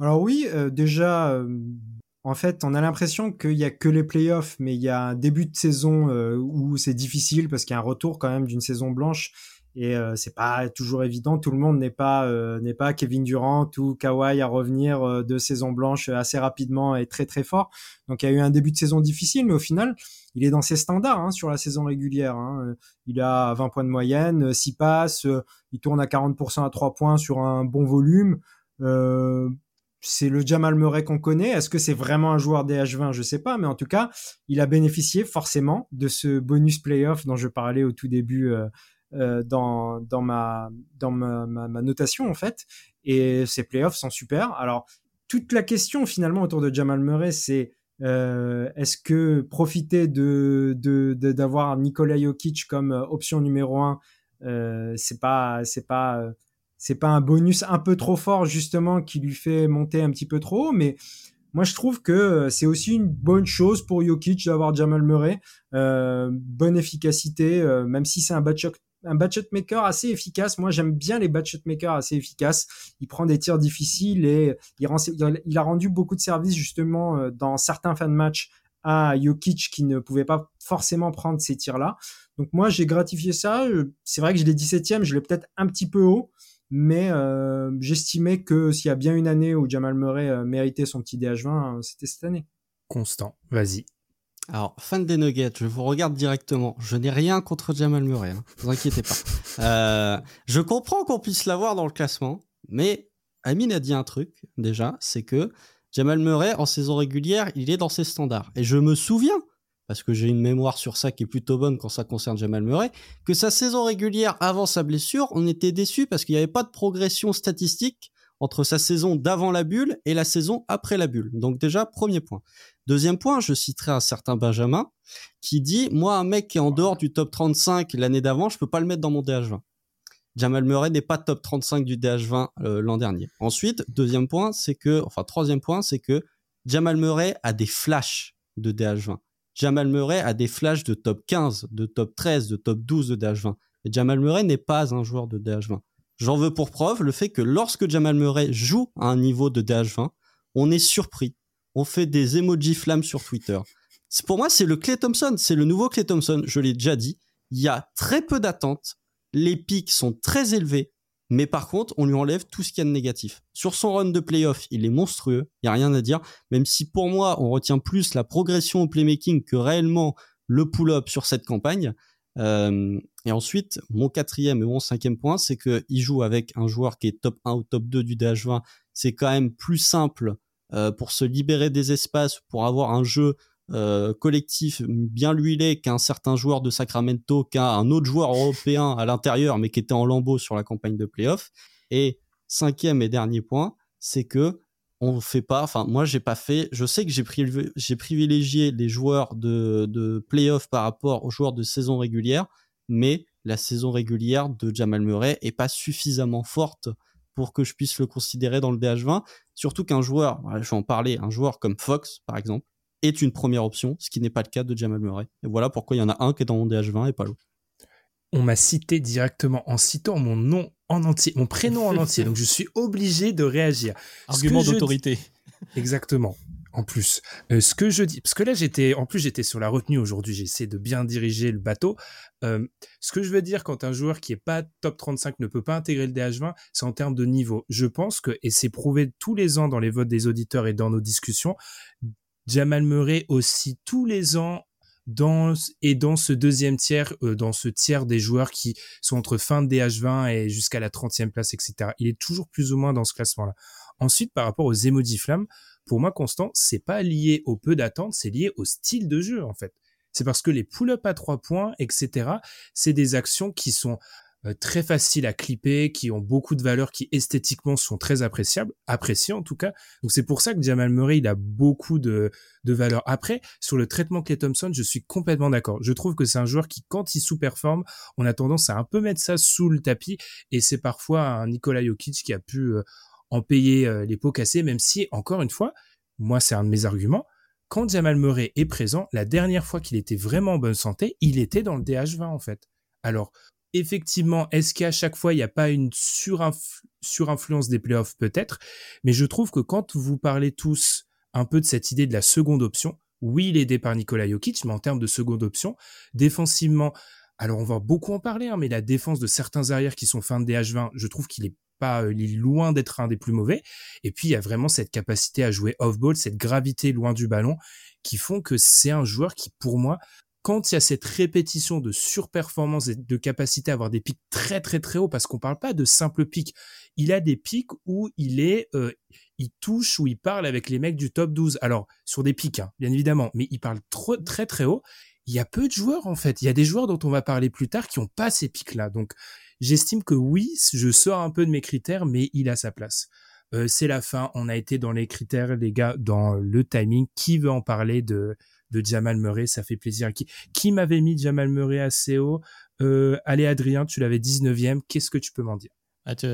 Speaker 3: Alors oui, euh, déjà, euh, en fait, on a l'impression qu'il y a que les playoffs, mais il y a un début de saison euh, où c'est difficile parce qu'il y a un retour quand même d'une saison blanche et c'est pas toujours évident. Tout le monde n'est pas n'est pas Kevin Durant ou Kawhi à revenir de saison blanche assez rapidement et très très fort. Donc il y a eu un début de saison difficile, mais au final, il est dans ses standards hein, sur la saison régulière. Hein. Il a 20 points de moyenne, 6 passes, il tourne à 40% à 3 points sur un bon volume. Euh, c'est le Jamal Murray qu'on connaît. Est-ce que c'est vraiment un joueur DH20 Je sais pas, mais en tout cas, il a bénéficié forcément de ce bonus playoff dont je parlais au tout début euh, euh, dans, dans, ma, dans ma, ma, notation en fait. Et ces playoffs sont super. Alors, toute la question finalement autour de Jamal Murray, c'est euh, est-ce que profiter de d'avoir Nikola Jokic comme euh, option numéro un, euh, c'est pas c'est pas c'est pas un bonus un peu trop fort justement qui lui fait monter un petit peu trop haut, mais moi je trouve que c'est aussi une bonne chose pour Jokic d'avoir Jamal Murray, euh, bonne efficacité, même si c'est un batch un budget maker assez efficace. Moi, j'aime bien les budget makers assez efficaces. Il prend des tirs difficiles et il, a rendu beaucoup de services justement euh, dans certains fins de match à Jokic qui ne pouvait pas forcément prendre ces tirs-là. Donc moi, j'ai gratifié ça. Euh, c'est vrai que je l'ai 17e, je l'ai peut-être un petit peu haut, mais euh, j'estimais que s'il y a bien une année où Jamal Murray méritait son petit DH20, c'était cette année.
Speaker 1: Constant, vas-y.
Speaker 4: Alors, fan des Nuggets, je vous regarde directement. Je n'ai rien contre Jamal Murray, hein. vous inquiétez pas. Euh, je comprends qu'on puisse l'avoir dans le classement, mais Amine a dit un truc déjà, c'est que Jamal Murray, en saison régulière, il est dans ses standards. Et je me souviens, parce que j'ai une mémoire sur ça qui est plutôt bonne quand ça concerne Jamal Murray, que sa saison régulière avant sa blessure, on était déçus parce qu'il n'y avait pas de progression statistique entre sa saison d'avant la bulle et la saison après la bulle. Donc déjà, premier point. Deuxième point, je citerai un certain Benjamin qui dit, moi, un mec qui est en dehors du top 35 l'année d'avant, je peux pas le mettre dans mon DH20. Jamal Murray n'est pas top 35 du DH20 euh, l'an dernier. Ensuite, deuxième point, c'est que, enfin, troisième point, c'est que Jamal Murray a des flashs de DH20. Jamal Murray a des flashs de top 15, de top 13, de top 12 de DH20. Et Jamal Murray n'est pas un joueur de DH20. J'en veux pour preuve le fait que lorsque Jamal Murray joue à un niveau de DH20, on est surpris. On fait des emojis flammes sur Twitter. Pour moi, c'est le Clay Thompson, c'est le nouveau Clay Thompson, je l'ai déjà dit. Il y a très peu d'attentes, les pics sont très élevés, mais par contre, on lui enlève tout ce qu'il y a de négatif. Sur son run de playoff, il est monstrueux, il n'y a rien à dire, même si pour moi, on retient plus la progression au playmaking que réellement le pull-up sur cette campagne. Euh, et ensuite, mon quatrième et mon cinquième point, c'est qu'il joue avec un joueur qui est top 1 ou top 2 du DH20. C'est quand même plus simple euh, pour se libérer des espaces, pour avoir un jeu euh, collectif bien huilé qu'un certain joueur de Sacramento, qu'un autre joueur européen à l'intérieur, mais qui était en lambeau sur la campagne de playoff. Et cinquième et dernier point, c'est que on fait pas, enfin moi j'ai pas fait, je sais que j'ai j'ai privilégié les joueurs de, de playoff par rapport aux joueurs de saison régulière, mais la saison régulière de Jamal Murray est pas suffisamment forte pour que je puisse le considérer dans le DH20, surtout qu'un joueur, je vais en parler, un joueur comme Fox par exemple, est une première option, ce qui n'est pas le cas de Jamal Murray. Et voilà pourquoi il y en a un qui est dans mon DH20 et pas l'autre.
Speaker 1: On m'a cité directement en citant mon nom en entier, mon prénom en entier. Donc je suis obligé de réagir.
Speaker 2: Argument d'autorité.
Speaker 1: Exactement. En plus, euh, ce que je dis, parce que là j'étais, en plus j'étais sur la retenue aujourd'hui, j'essaie de bien diriger le bateau. Euh, ce que je veux dire quand un joueur qui est pas top 35 ne peut pas intégrer le DH20, c'est en termes de niveau. Je pense que, et c'est prouvé tous les ans dans les votes des auditeurs et dans nos discussions, Jamal Murray aussi tous les ans dans et dans ce deuxième tiers, euh, dans ce tiers des joueurs qui sont entre fin de DH20 et jusqu'à la 30e place, etc. Il est toujours plus ou moins dans ce classement-là. Ensuite, par rapport aux emoji flammes, pour moi, Constant, c'est pas lié au peu d'attente, c'est lié au style de jeu, en fait. C'est parce que les pull-up à trois points, etc., c'est des actions qui sont très faciles à clipper, qui ont beaucoup de valeur, qui esthétiquement sont très appréciables, appréciés en tout cas. Donc c'est pour ça que Jamal Murray, il a beaucoup de, de valeur. Après, sur le traitement Clay Thompson, je suis complètement d'accord. Je trouve que c'est un joueur qui, quand il sous-performe, on a tendance à un peu mettre ça sous le tapis, et c'est parfois un Nikola Jokic qui a pu euh, en payer euh, les pots cassés, même si, encore une fois, moi c'est un de mes arguments, quand Jamal Murray est présent, la dernière fois qu'il était vraiment en bonne santé, il était dans le DH20 en fait. Alors, effectivement, est-ce qu'à chaque fois, il n'y a pas une surinfluence des playoffs? Peut-être. Mais je trouve que quand vous parlez tous un peu de cette idée de la seconde option, oui, il aidé par Nikola Jokic, mais en termes de seconde option, défensivement, alors on va beaucoup en parler, hein, mais la défense de certains arrières qui sont fin de DH20, je trouve qu'il est pas, loin d'être un des plus mauvais. Et puis il y a vraiment cette capacité à jouer off-ball, cette gravité loin du ballon, qui font que c'est un joueur qui, pour moi, quand il y a cette répétition de surperformance et de capacité à avoir des pics très très très hauts, parce qu'on parle pas de simples pics, il a des pics où il est, euh, il touche ou il parle avec les mecs du top 12. Alors sur des pics, hein, bien évidemment, mais il parle très très haut. il y a peu de joueurs en fait. Il y a des joueurs dont on va parler plus tard qui ont pas ces pics-là. Donc j'estime que oui, je sors un peu de mes critères, mais il a sa place. Euh, c'est la fin. On a été dans les critères, les gars, dans le timing. Qui veut en parler de de Jamal Murray Ça fait plaisir. Qui qui m'avait mis Jamal Murray assez haut? Euh, Allez Adrien, tu l'avais 19e. Qu'est-ce que tu peux m'en dire?
Speaker 2: Ah, tu,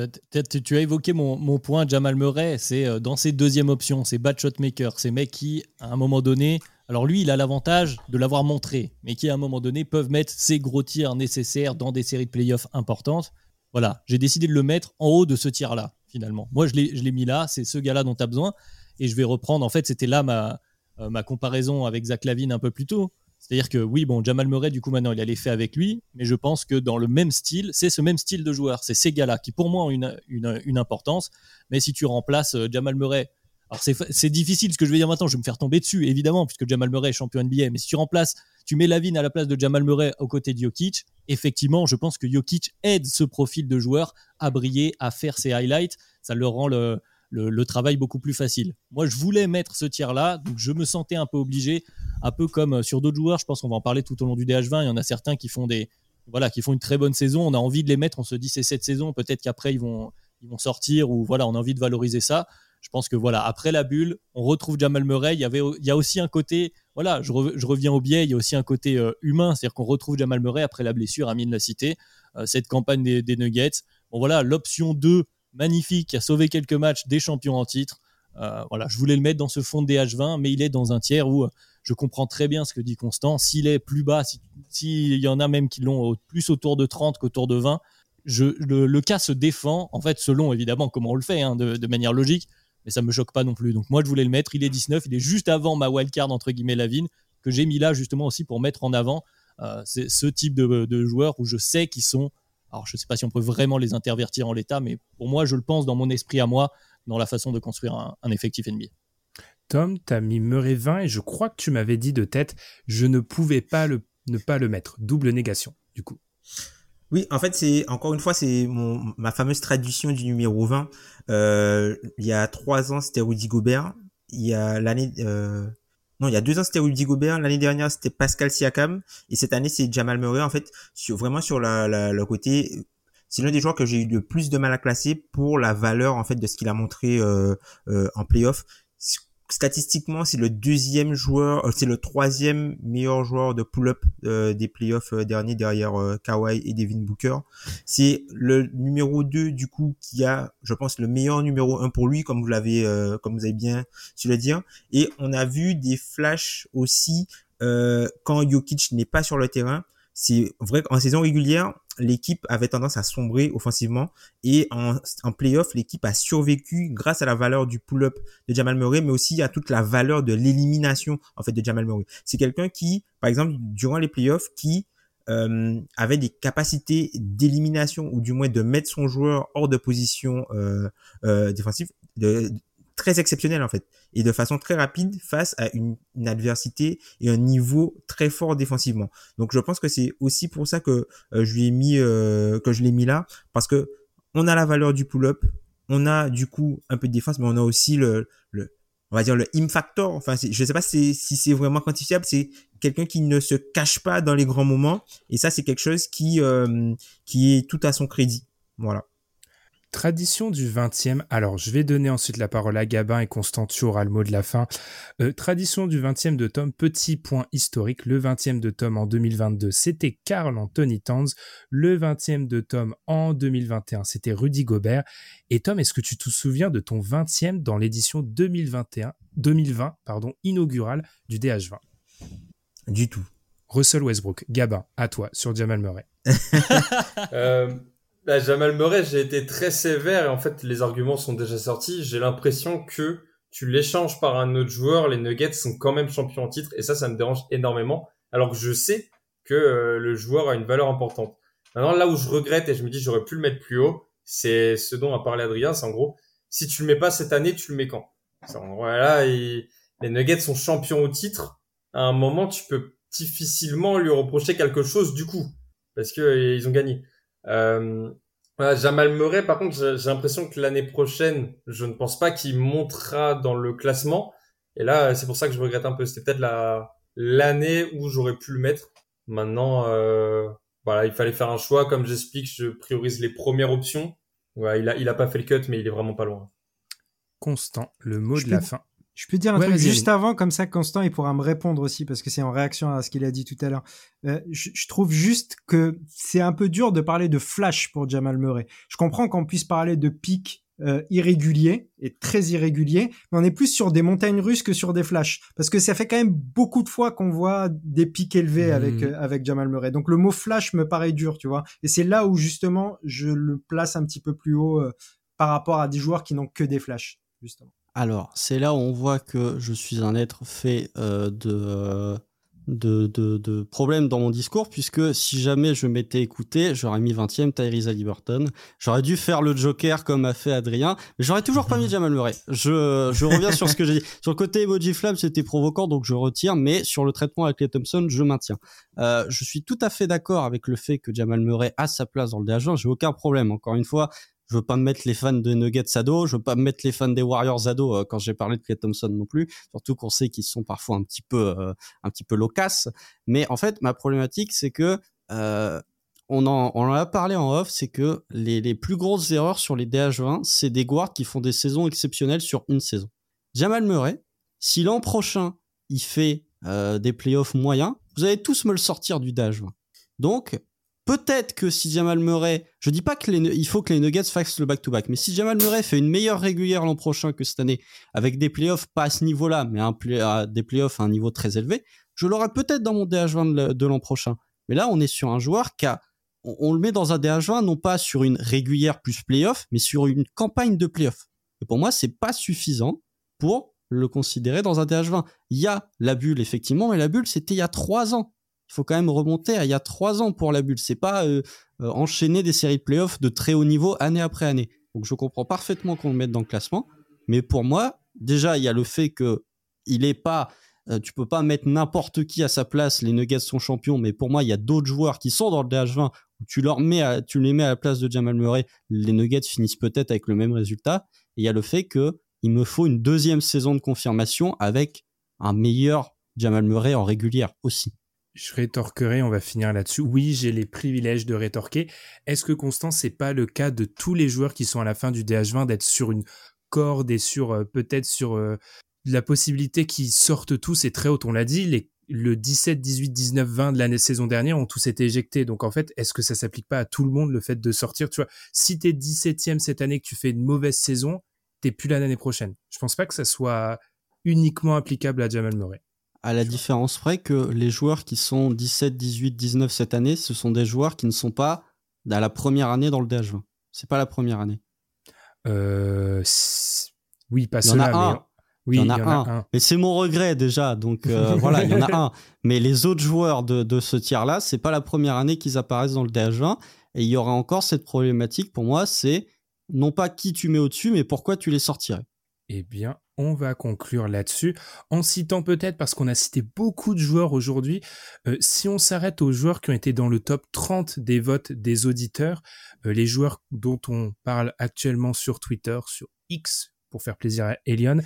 Speaker 2: tu, as évoqué mon, point, Jamal Murray, c'est euh, dans ses deuxième options, c'est bad shot maker, ces mecs qui, à un moment donné, alors lui, il a l'avantage de l'avoir montré, mais qui à un moment donné peuvent mettre ses gros tirs nécessaires dans des séries de playoffs importantes. Voilà, j'ai décidé de le mettre en haut de ce tir-là, finalement. Moi, je l'ai mis là, c'est ce gars-là dont tu as besoin, et je vais reprendre, en fait, c'était là ma, euh, ma comparaison avec Zach Lavine un peu plus tôt. C'est-à-dire que oui, bon, Jamal Murray, du coup, maintenant, il a l'effet avec lui, mais je pense que dans le même style, c'est ce même style de joueur. C'est ces gars-là qui, pour moi, ont une, une, importance. Mais si tu remplaces euh, Jamal Murray, alors c'est difficile ce que je vais dire maintenant, je vais me faire tomber dessus, évidemment, puisque Jamal Murray est champion NBA, mais si tu remplaces, tu mets Lavine à la place de Jamal Murray aux côtés de Jokic, effectivement, je pense que Jokic aide ce profil de joueur à briller, à faire ses highlights. Ça leur rend le, le, travail beaucoup plus facile. Moi, je voulais mettre ce tir-là, donc je me sentais un peu obligé, un peu comme euh, sur d'autres joueurs. Je pense qu'on va en parler tout au long du DH20. Il y en a certains qui font des, voilà, qui font une très bonne saison. On a envie de les mettre. On se dit c'est cette saison. Peut-être qu'après ils vont, ils vont sortir ou voilà, on a envie de valoriser ça. Je pense que voilà, après la bulle, on retrouve Jamal Murray. Il y avait, il y a aussi un côté, voilà, je, reviens au biais. Il y a aussi un côté euh, humain, c'est-à-dire qu'on retrouve Jamal Murray après la blessure. Amine l'a cité. Euh, cette campagne des, des Nuggets. Bon voilà, l'option 2 magnifique, qui a sauvé quelques matchs des champions en titre. Euh, voilà, je voulais le mettre dans ce fond de DH20, mais il est dans un tiers où euh, je comprends très bien ce que dit Constant. S'il est plus bas, s'il y en a même qui l'ont plus autour de 30 qu'autour de 20, je, le, cas se défend, en fait, selon évidemment comment on le fait, hein, de, manière logique, mais ça me choque pas non plus. Donc moi, je voulais le mettre. Il est 19, il est juste avant ma wildcard, entre guillemets, Lavine, que j'ai mis là justement aussi pour mettre en avant euh, ce type de, de joueurs où je sais qu'ils sont alors, je ne sais pas si on peut vraiment les intervertir en l'état, mais pour moi, je le pense dans mon esprit à moi, dans la façon de construire un, effectif NBA.
Speaker 1: Tom, tu as mis Murray 20 et je crois que tu m'avais dit de tête, je ne pouvais pas le, ne pas le mettre. Double négation, du coup.
Speaker 6: Oui, en fait, c'est encore une fois, c'est mon ma fameuse tradition du numéro 20. Euh, il y a trois ans, c'était Rudy Gobert. Il y a l'année, euh, non, il y a deux ans, c'était Rudy Gobert. L'année dernière, c'était Pascal Siakam. Et cette année, c'est Jamal Murray. En fait, sur, vraiment sur la, le côté, c'est l'un des joueurs que j'ai eu le plus de mal à classer pour la valeur, en fait, de ce qu'il a montré euh, euh, en playoff statistiquement, c'est le deuxième joueur, euh, c'est le troisième meilleur joueur de pull-up euh, des playoffs euh, derniers derrière Kawhi et Devin Booker. C'est le numéro 2 du coup qui a, je pense, le meilleur numéro 1 pour lui, comme vous l'avez, comme vous avez bien su le dire. Et on a vu des flashs aussi quand Jokic n'est pas sur le terrain. C'est vrai qu'en saison régulière, l'équipe avait tendance à sombrer offensivement et en, en playoff, l'équipe a survécu grâce à la valeur du pull-up de Jamal Murray, mais aussi à toute la valeur de l'élimination en fait de Jamal Murray. C'est quelqu'un qui, par exemple, durant les playoffs, qui euh, avait des capacités d'élimination ou du moins de mettre son joueur hors de position euh, euh, défensive, très exceptionnel en fait et de façon très rapide face à une, adversité et un niveau très fort défensivement. Donc je pense que c'est aussi pour ça que euh, je lui ai mis euh, que je l'ai mis là parce que on a la valeur du pull-up, on a du coup un peu de défense mais on a aussi le, on va dire le im factor. Enfin je sais pas si, si c'est vraiment quantifiable, c'est quelqu'un qui ne se cache pas dans les grands moments et ça c'est quelque chose qui euh, qui est tout à son crédit. Voilà.
Speaker 1: Tradition du 20e. Alors, je vais donner ensuite la parole à Gabin et Constantio aura le mot de la fin. Euh, tradition du 20e de Tom. Petit point historique. Le 20e de Tom en 2022, c'était Carl Anthony Towns. Le 20e de Tom en 2021, c'était Rudy Gobert. Et Tom, est-ce que tu te souviens de ton 20e dans l'édition 2021, 2020, pardon, inaugurale du DH20?
Speaker 6: Du tout.
Speaker 1: Russell Westbrook. Gabin, à toi, sur Jamal Murray.
Speaker 5: euh... Bah, Jamal Murray, j'ai été très sévère et en fait, les arguments sont déjà sortis. J'ai l'impression que tu l'échanges par un autre joueur, les Nuggets sont quand même champions en titre et ça, ça me dérange énormément. Alors que je sais que euh, le joueur a une valeur importante. Maintenant, là où je regrette et je me dis j'aurais pu le mettre plus haut, c'est ce dont a parlé Adrien. C'est en gros, si tu le mets pas cette année, tu le mets quand? Voilà, les Nuggets sont champions au titre. À un moment, tu peux difficilement lui reprocher quelque chose du coup parce que ils ont gagné. Euh, Jamal Murray, par contre, j'ai l'impression que l'année prochaine, je ne pense pas qu'il montera dans le classement. Et là, c'est pour ça que je regrette un peu. C'était peut-être la, l'année où j'aurais pu le mettre. Maintenant, euh, voilà, il fallait faire un choix. Comme j'explique, je priorise les premières options. Ouais, il a, il a pas fait le cut, mais il est vraiment pas loin.
Speaker 1: Constant, le mot
Speaker 3: Je
Speaker 1: de la fin.
Speaker 3: Je peux dire un
Speaker 1: Ouais,
Speaker 3: truc juste avant, comme ça Constant il pourra me répondre aussi parce que c'est en réaction à ce qu'il a dit tout à l'heure. Euh, je, je trouve juste que c'est un peu dur de parler de flash pour Jamal Murray. Je comprends qu'on puisse parler de pics euh, irréguliers et très irréguliers, mais on est plus sur des montagnes russes que sur des flashs parce que ça fait quand même beaucoup de fois qu'on voit des pics élevés
Speaker 1: Mhm.
Speaker 3: avec euh, avec Jamal Murray. Donc le mot flash me paraît dur, tu vois. Et c'est là où justement je le place un petit peu plus haut euh, par rapport à des joueurs qui n'ont que des flashs, justement.
Speaker 4: Alors, c'est là où on voit que je suis un être fait euh, de, de, de, problèmes dans mon discours, puisque si jamais je m'étais écouté, j'aurais mis 20e Tyrese Halliburton. J'aurais dû faire le Joker comme a fait Adrien, mais j'aurais toujours pas mis Jamal Murray. Je, je reviens sur ce que j'ai dit. Sur le côté emoji flamme, c'était provoquant, donc je retire, mais sur le traitement avec les Thompson, je maintiens. Euh, je suis tout à fait d'accord avec le fait que Jamal Murray a sa place dans le DH20, j'ai aucun problème. Encore une fois, je veux pas me mettre les fans de Nuggets à dos, je veux pas me mettre les fans des Warriors à dos euh, quand j'ai parlé de Clay Thompson non plus, surtout qu'on sait qu'ils sont parfois un petit peu euh, un petit peu loquaces. Mais en fait, ma problématique c'est que euh, on en, on en a parlé en off, c'est que les, les plus grosses erreurs sur les DH20, c'est des guards qui font des saisons exceptionnelles sur une saison. Jamal Murray, si l'an prochain il fait euh, des playoffs moyens, vous allez tous me le sortir du DH20. Donc, peut-être que si Jamal Murray, je dis pas que les, faut que les Nuggets fassent le back-to-back, mais si Jamal Murray fait une meilleure régulière l'an prochain que cette année, avec des playoffs pas à ce niveau-là, mais des playoffs à un niveau très élevé, je l'aurai peut-être dans mon DH20 de l'an prochain. Mais là, on est sur un joueur qui a, on, on le met dans un DH20 non pas sur une régulière plus playoff, mais sur une campagne de playoff. Et pour moi, c'est pas suffisant pour le considérer dans un DH20. Il y a la bulle, effectivement, mais la bulle, c'était il y a trois ans. Il faut quand même remonter il y a trois ans pour la bulle. C'est pas euh, euh, enchaîner des séries de playoffs de très haut niveau année après année. Donc je comprends parfaitement qu'on le mette dans le classement, mais pour moi, déjà il y a le fait que il est pas, euh, tu peux pas mettre n'importe qui à sa place. Les Nuggets sont champions, mais pour moi il y a d'autres joueurs qui sont dans le DH20 où tu les mets à la place de Jamal Murray. Les Nuggets finissent peut-être avec le même résultat. Et il y a le fait que il me faut une deuxième saison de confirmation avec un meilleur Jamal Murray en régulière aussi.
Speaker 1: Je rétorquerai, on va finir là-dessus. Oui, j'ai les privilèges de rétorquer. Est-ce que Constant, c'est pas le cas de tous les joueurs qui sont à la fin du DH20 d'être sur une corde et sur euh, peut-être sur euh, la possibilité qu'ils sortent tous et très haute? On l'a dit, le 17, 18, 19, 20 de l'année saison dernière ont tous été éjectés. Donc en fait, est-ce que ça s'applique pas à tout le monde le fait de sortir? Tu vois, si t'es 17e cette année que tu fais une mauvaise saison, t'es plus là l'année prochaine. Je pense pas que ça soit uniquement applicable à Jamal Murray.
Speaker 4: À la différence près que les joueurs qui sont 17, 18, 19 cette année, ce sont des joueurs qui ne sont pas dans la première année dans le DH20. C'est pas la première année.
Speaker 1: Euh, oui, pas
Speaker 4: Il y en a
Speaker 1: cela,
Speaker 4: un.
Speaker 1: mais oui,
Speaker 4: il y en a, un. Mais c'est mon regret déjà. Donc euh, voilà, il y en a un. Mais les autres joueurs de, de ce tiers-là, c'est pas la première année qu'ils apparaissent dans le DH20. Et il y aura encore cette problématique pour moi, c'est non pas qui tu mets au-dessus, mais pourquoi tu les sortirais.
Speaker 1: Eh bien, on va conclure là-dessus. En citant peut-être, parce qu'on a cité beaucoup de joueurs aujourd'hui, euh, si on s'arrête aux joueurs qui ont été dans le top 30 des votes des auditeurs, euh, les joueurs dont on parle actuellement sur Twitter, sur X, pour faire plaisir à Elion,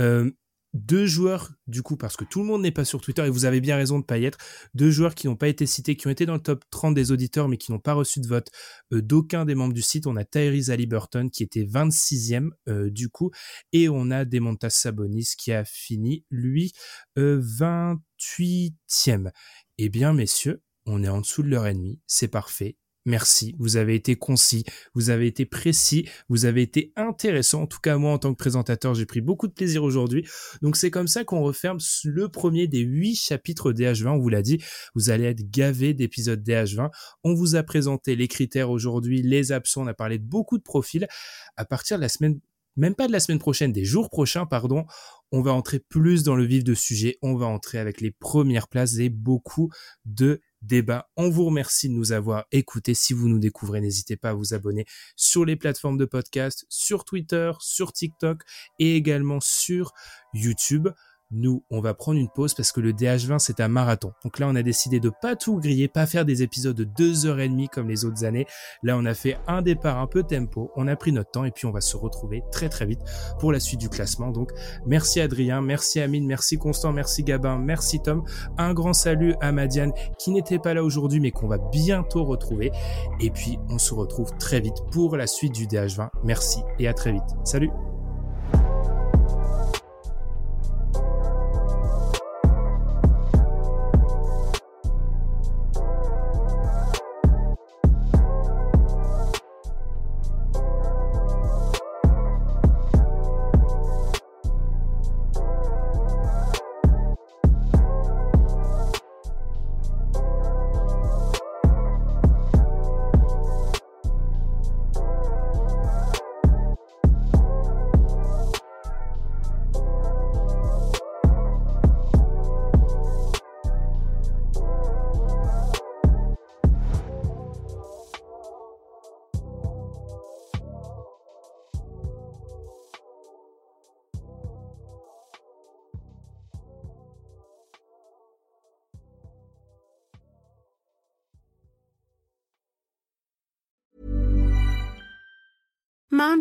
Speaker 1: euh, deux joueurs, du coup, parce que tout le monde n'est pas sur Twitter, et vous avez bien raison de pas y être, deux joueurs qui n'ont pas été cités, qui ont été dans le top 30 des auditeurs, mais qui n'ont pas reçu de vote euh, d'aucun des membres du site. On a Tyrese Halliburton, qui était 26e, euh, du coup, et on a Demontas Sabonis, qui a fini, lui, euh, 28e. Eh bien, messieurs, on est en dessous de leur ennemi, c'est parfait. Merci, vous avez été concis, vous avez été précis, vous avez été intéressant. En tout cas, moi, en tant que présentateur, j'ai pris beaucoup de plaisir aujourd'hui. Donc, c'est comme ça qu'on referme le premier des huit chapitres DH20. On vous l'a dit, vous allez être gavé d'épisodes DH20. On vous a présenté les critères aujourd'hui, les absents. On a parlé de beaucoup de profils. À partir de la semaine, même pas de la semaine prochaine, des jours prochains, pardon, on va entrer plus dans le vif de sujet. On va entrer avec les premières places et beaucoup de débat. On vous remercie de nous avoir écoutés. Si vous nous découvrez, n'hésitez pas à vous abonner sur les plateformes de podcast, sur Twitter, sur TikTok et également sur YouTube. Nous, on va prendre une pause parce que le DH20 c'est un marathon. Donc là, on a décidé de pas tout griller, pas faire des épisodes de deux heures et demie comme les autres années. Là, on a fait un départ un peu tempo, on a pris notre temps et puis on va se retrouver très très vite pour la suite du classement. Donc merci Adrien, merci Amine, merci Constant, merci Gabin, merci Tom. Un grand salut à Madiane qui n'était pas là aujourd'hui mais qu'on va bientôt retrouver. Et puis on se retrouve très vite pour la suite du DH20. Merci et à très vite. Salut